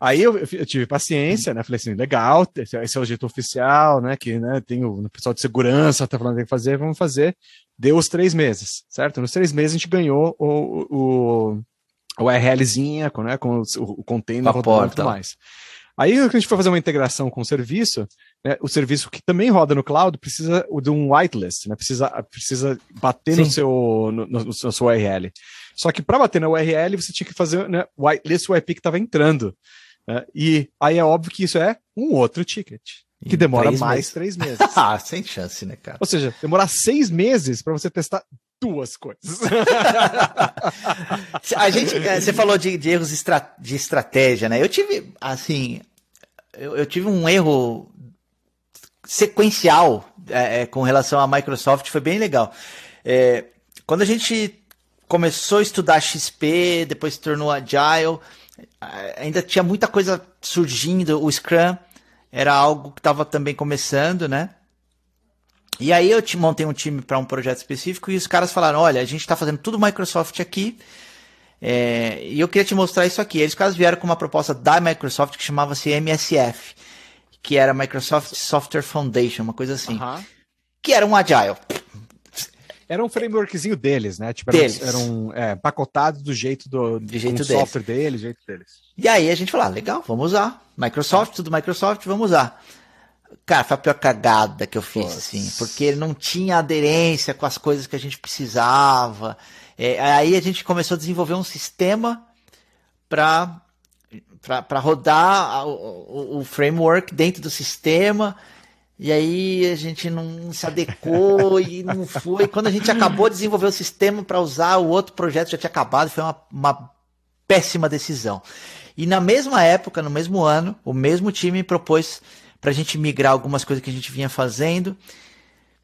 Aí eu, eu, tive paciência, né? Falei assim, legal, esse é o jeito oficial, né? Que né, tem o, o pessoal de segurança tá falando que tem que fazer, vamos fazer. Deu os três meses, certo? Nos três meses a gente ganhou o, o, o URLzinha, com, né, com o, o container rodando e tudo mais. Aí a gente foi fazer uma integração com o serviço, né, o serviço que também roda no cloud precisa de um whitelist, né, precisa, precisa bater no seu, no, no, no seu URL. Só que para bater na URL você tinha que fazer né, whitelist o IP que estava entrando. Né, e aí é óbvio que isso é um outro ticket. Que demora três mais meses. três meses. ah, sem chance, né, cara? Ou seja, demorar seis meses para você testar duas coisas. a gente, é, você falou de, de erros estra, de estratégia, né? Eu tive, assim, eu, eu tive um erro sequencial é, é, com relação à Microsoft, foi bem legal. É, quando a gente começou a estudar XP, depois se tornou Agile, ainda tinha muita coisa surgindo, o Scrum era algo que estava também começando, né? E aí eu te montei um time para um projeto específico e os caras falaram: olha, a gente está fazendo tudo Microsoft aqui. É, e eu queria te mostrar isso aqui. Eles caras vieram com uma proposta da Microsoft que chamava-se MSF, que era Microsoft Software Foundation, uma coisa assim. Que era um agile. Era um frameworkzinho deles, né? Tipo, deles. eram, eram é, pacotados do jeito do, do jeito deles. software deles, jeito deles. E aí a gente falou, ah, legal, vamos usar. Microsoft, tudo Microsoft, vamos usar. Cara, foi a pior cagada que eu fiz, Nossa. assim, porque ele não tinha aderência com as coisas que a gente precisava. É, aí a gente começou a desenvolver um sistema para rodar o, o, o, framework dentro do sistema. E aí a gente não se adequou e não foi. Quando a gente acabou de desenvolver o sistema para usar, o outro projeto já tinha acabado. Foi uma, uma péssima decisão. E na mesma época, no mesmo ano, o mesmo time propôs para a gente migrar algumas coisas que a gente vinha fazendo.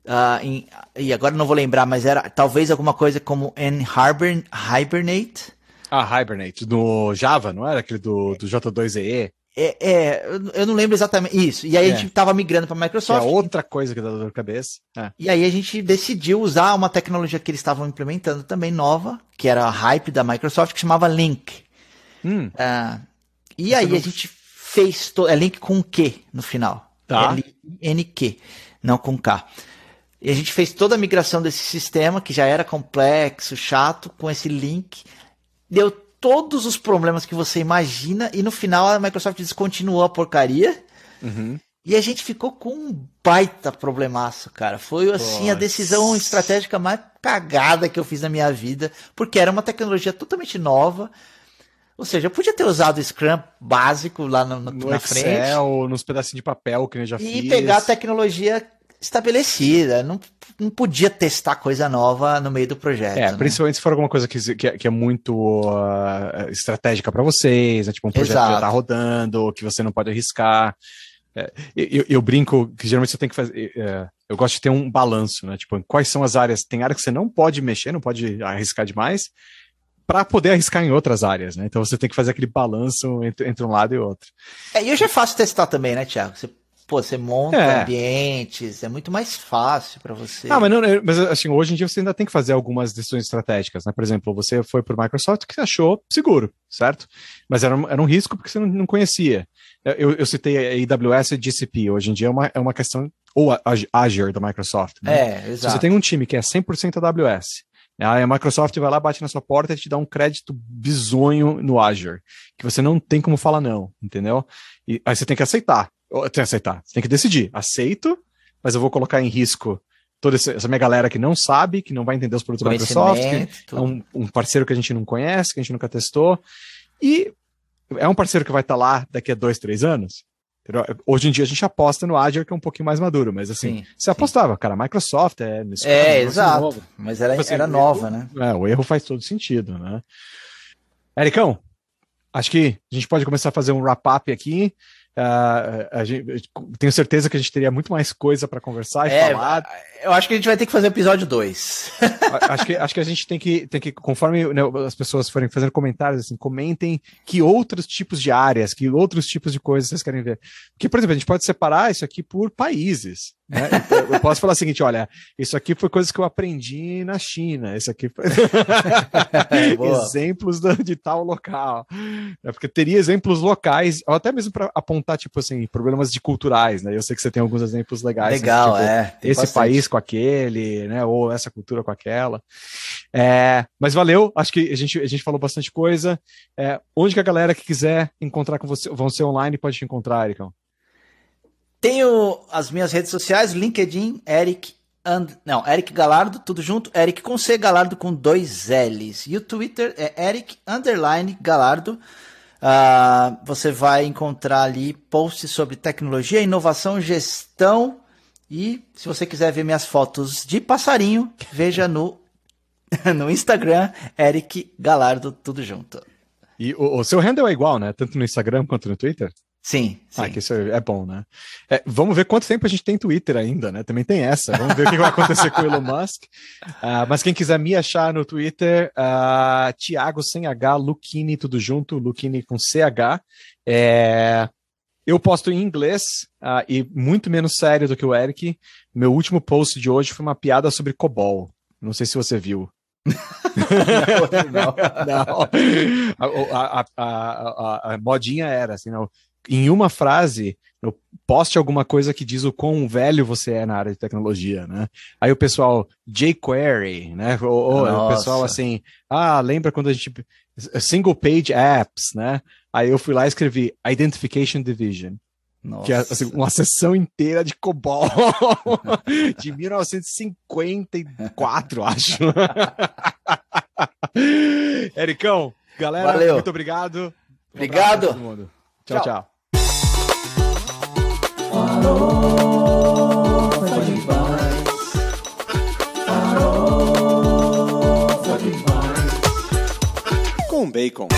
Uh, em, e agora não vou lembrar, mas era talvez alguma coisa como N Hibernate. Ah, Hibernate, do Java, não era aquele do, do J2EE? É, é, eu não lembro exatamente isso. E aí é. a gente estava migrando para a Microsoft. Que é outra coisa que dá dor de cabeça. É. E aí a gente decidiu usar uma tecnologia que eles estavam implementando também nova, que era a hype da Microsoft, que chamava Link. Hum. Uh, e aí não... a gente fez. To... É Link com Q no final. Tá. L-N-Q, não com K. E a gente fez toda a migração desse sistema, que já era complexo, chato, com esse link. Deu todos os problemas que você imagina, e no final a Microsoft descontinuou a porcaria. Uhum. E a gente ficou com um baita problemaço, cara. Foi assim Nossa. a decisão estratégica mais cagada que eu fiz na minha vida, porque era uma tecnologia totalmente nova. Ou seja, eu podia ter usado o Scrum básico lá no, no, no na Excel, frente. nos pedacinhos de papel que eu já e fiz. E pegar a tecnologia estabelecida. Não, não podia testar coisa nova no meio do projeto. É, né? principalmente se for alguma coisa que, que, é, que é muito uh, estratégica para vocês, né? tipo um projeto Exato. que já tá rodando, que você não pode arriscar. É, eu, eu, brinco que geralmente você tem que fazer. É, eu gosto de ter um balanço, né? Tipo, quais são as áreas? Tem áreas que você não pode mexer, não pode arriscar demais, para poder arriscar em outras áreas, né? Então você tem que fazer aquele balanço entre, entre um lado e outro. É, e hoje é fácil testar também, né, Thiago? Você Pô, você monta é. ambientes, é muito mais fácil para você. Ah, mas, não, mas assim, hoje em dia você ainda tem que fazer algumas decisões estratégicas, né? Por exemplo, você foi para Microsoft que achou seguro, certo? Mas era, era um risco porque você não, não conhecia. Eu, eu citei a AWS e GCP, hoje em dia é uma, é uma questão, ou a, a Azure da Microsoft, né? É, exato. Se você tem um time que é 100% AWS, Aí a Microsoft vai lá, bate na sua porta e te dá um crédito bizonho no Azure, que você não tem como falar não, entendeu? E aí você tem que aceitar. Tem que aceitar. Você tem que decidir. Aceito, mas eu vou colocar em risco toda essa minha galera que não sabe, que não vai entender os produtos da Microsoft, é um, um, parceiro que a gente não conhece, que a gente nunca testou. E é um parceiro que vai estar lá daqui a dois, três anos. Hoje em dia a gente aposta no Azure, que é um pouquinho mais maduro, mas assim, sim, você sim. apostava, cara, Microsoft é. É, exato. Novo. Mas era, tipo assim, era nova, erro, né? É, o erro faz todo sentido, né? Ericão, acho que a gente pode começar a fazer um wrap-up aqui. Uh, gente, tenho certeza que a gente teria muito mais coisa para conversar e é, falar. Eu acho que a gente vai ter que fazer episódio 2. acho, que, acho que a gente tem que, tem que conforme né, as pessoas forem fazendo comentários, assim, comentem que outros tipos de áreas, que outros tipos de coisas vocês querem ver. Porque, por exemplo, a gente pode separar isso aqui por países. Né? Então, eu posso falar o seguinte: olha, isso aqui foi coisas que eu aprendi na China, isso aqui foi exemplos de tal local. É porque teria exemplos locais, ou até mesmo para apontar, tipo assim, problemas de culturais, né? Eu sei que você tem alguns exemplos legais. Legal, tipo, é. Esse bastante. país com aquele, né? Ou essa cultura com aquela. É, mas valeu, acho que a gente, a gente falou bastante coisa. É, onde que a galera que quiser encontrar com você, vão ser online, pode te encontrar, Ericão? Tenho as minhas redes sociais, LinkedIn, Eric, and, não, Eric Galardo, tudo junto, Eric com C, Galardo com dois L's. E o Twitter é Eric underline Galardo. Uh, você vai encontrar ali posts sobre tecnologia, inovação, gestão. E se você quiser ver minhas fotos de passarinho, veja no, no Instagram, Eric Galardo, tudo junto. E o, o seu handle é igual, né? Tanto no Instagram quanto no Twitter? Sim, sim. Ah, que isso é bom, né? É, vamos ver quanto tempo a gente tem Twitter ainda, né? Também tem essa. Vamos ver o que vai acontecer com o Elon Musk. Uh, mas quem quiser me achar no Twitter, uh, Thiago sem H, Luquini, tudo junto, Luquini com CH. É, eu posto em inglês uh, e muito menos sério do que o Eric. Meu último post de hoje foi uma piada sobre COBOL. Não sei se você viu. não, não. A, a, a, a, modinha era assim, não em uma frase, poste alguma coisa que diz o quão velho você é na área de tecnologia, né? Aí o pessoal, jQuery, né? Ou, ou o pessoal assim, ah, lembra quando a gente. Single page apps, né? Aí eu fui lá e escrevi Identification Division. Nossa. Que é assim, uma sessão inteira de COBOL de 1954, acho. Ericão, Galera, Valeu. muito obrigado. Um Obrigado. abraço pra todo Tchau. tchau. Com bacon.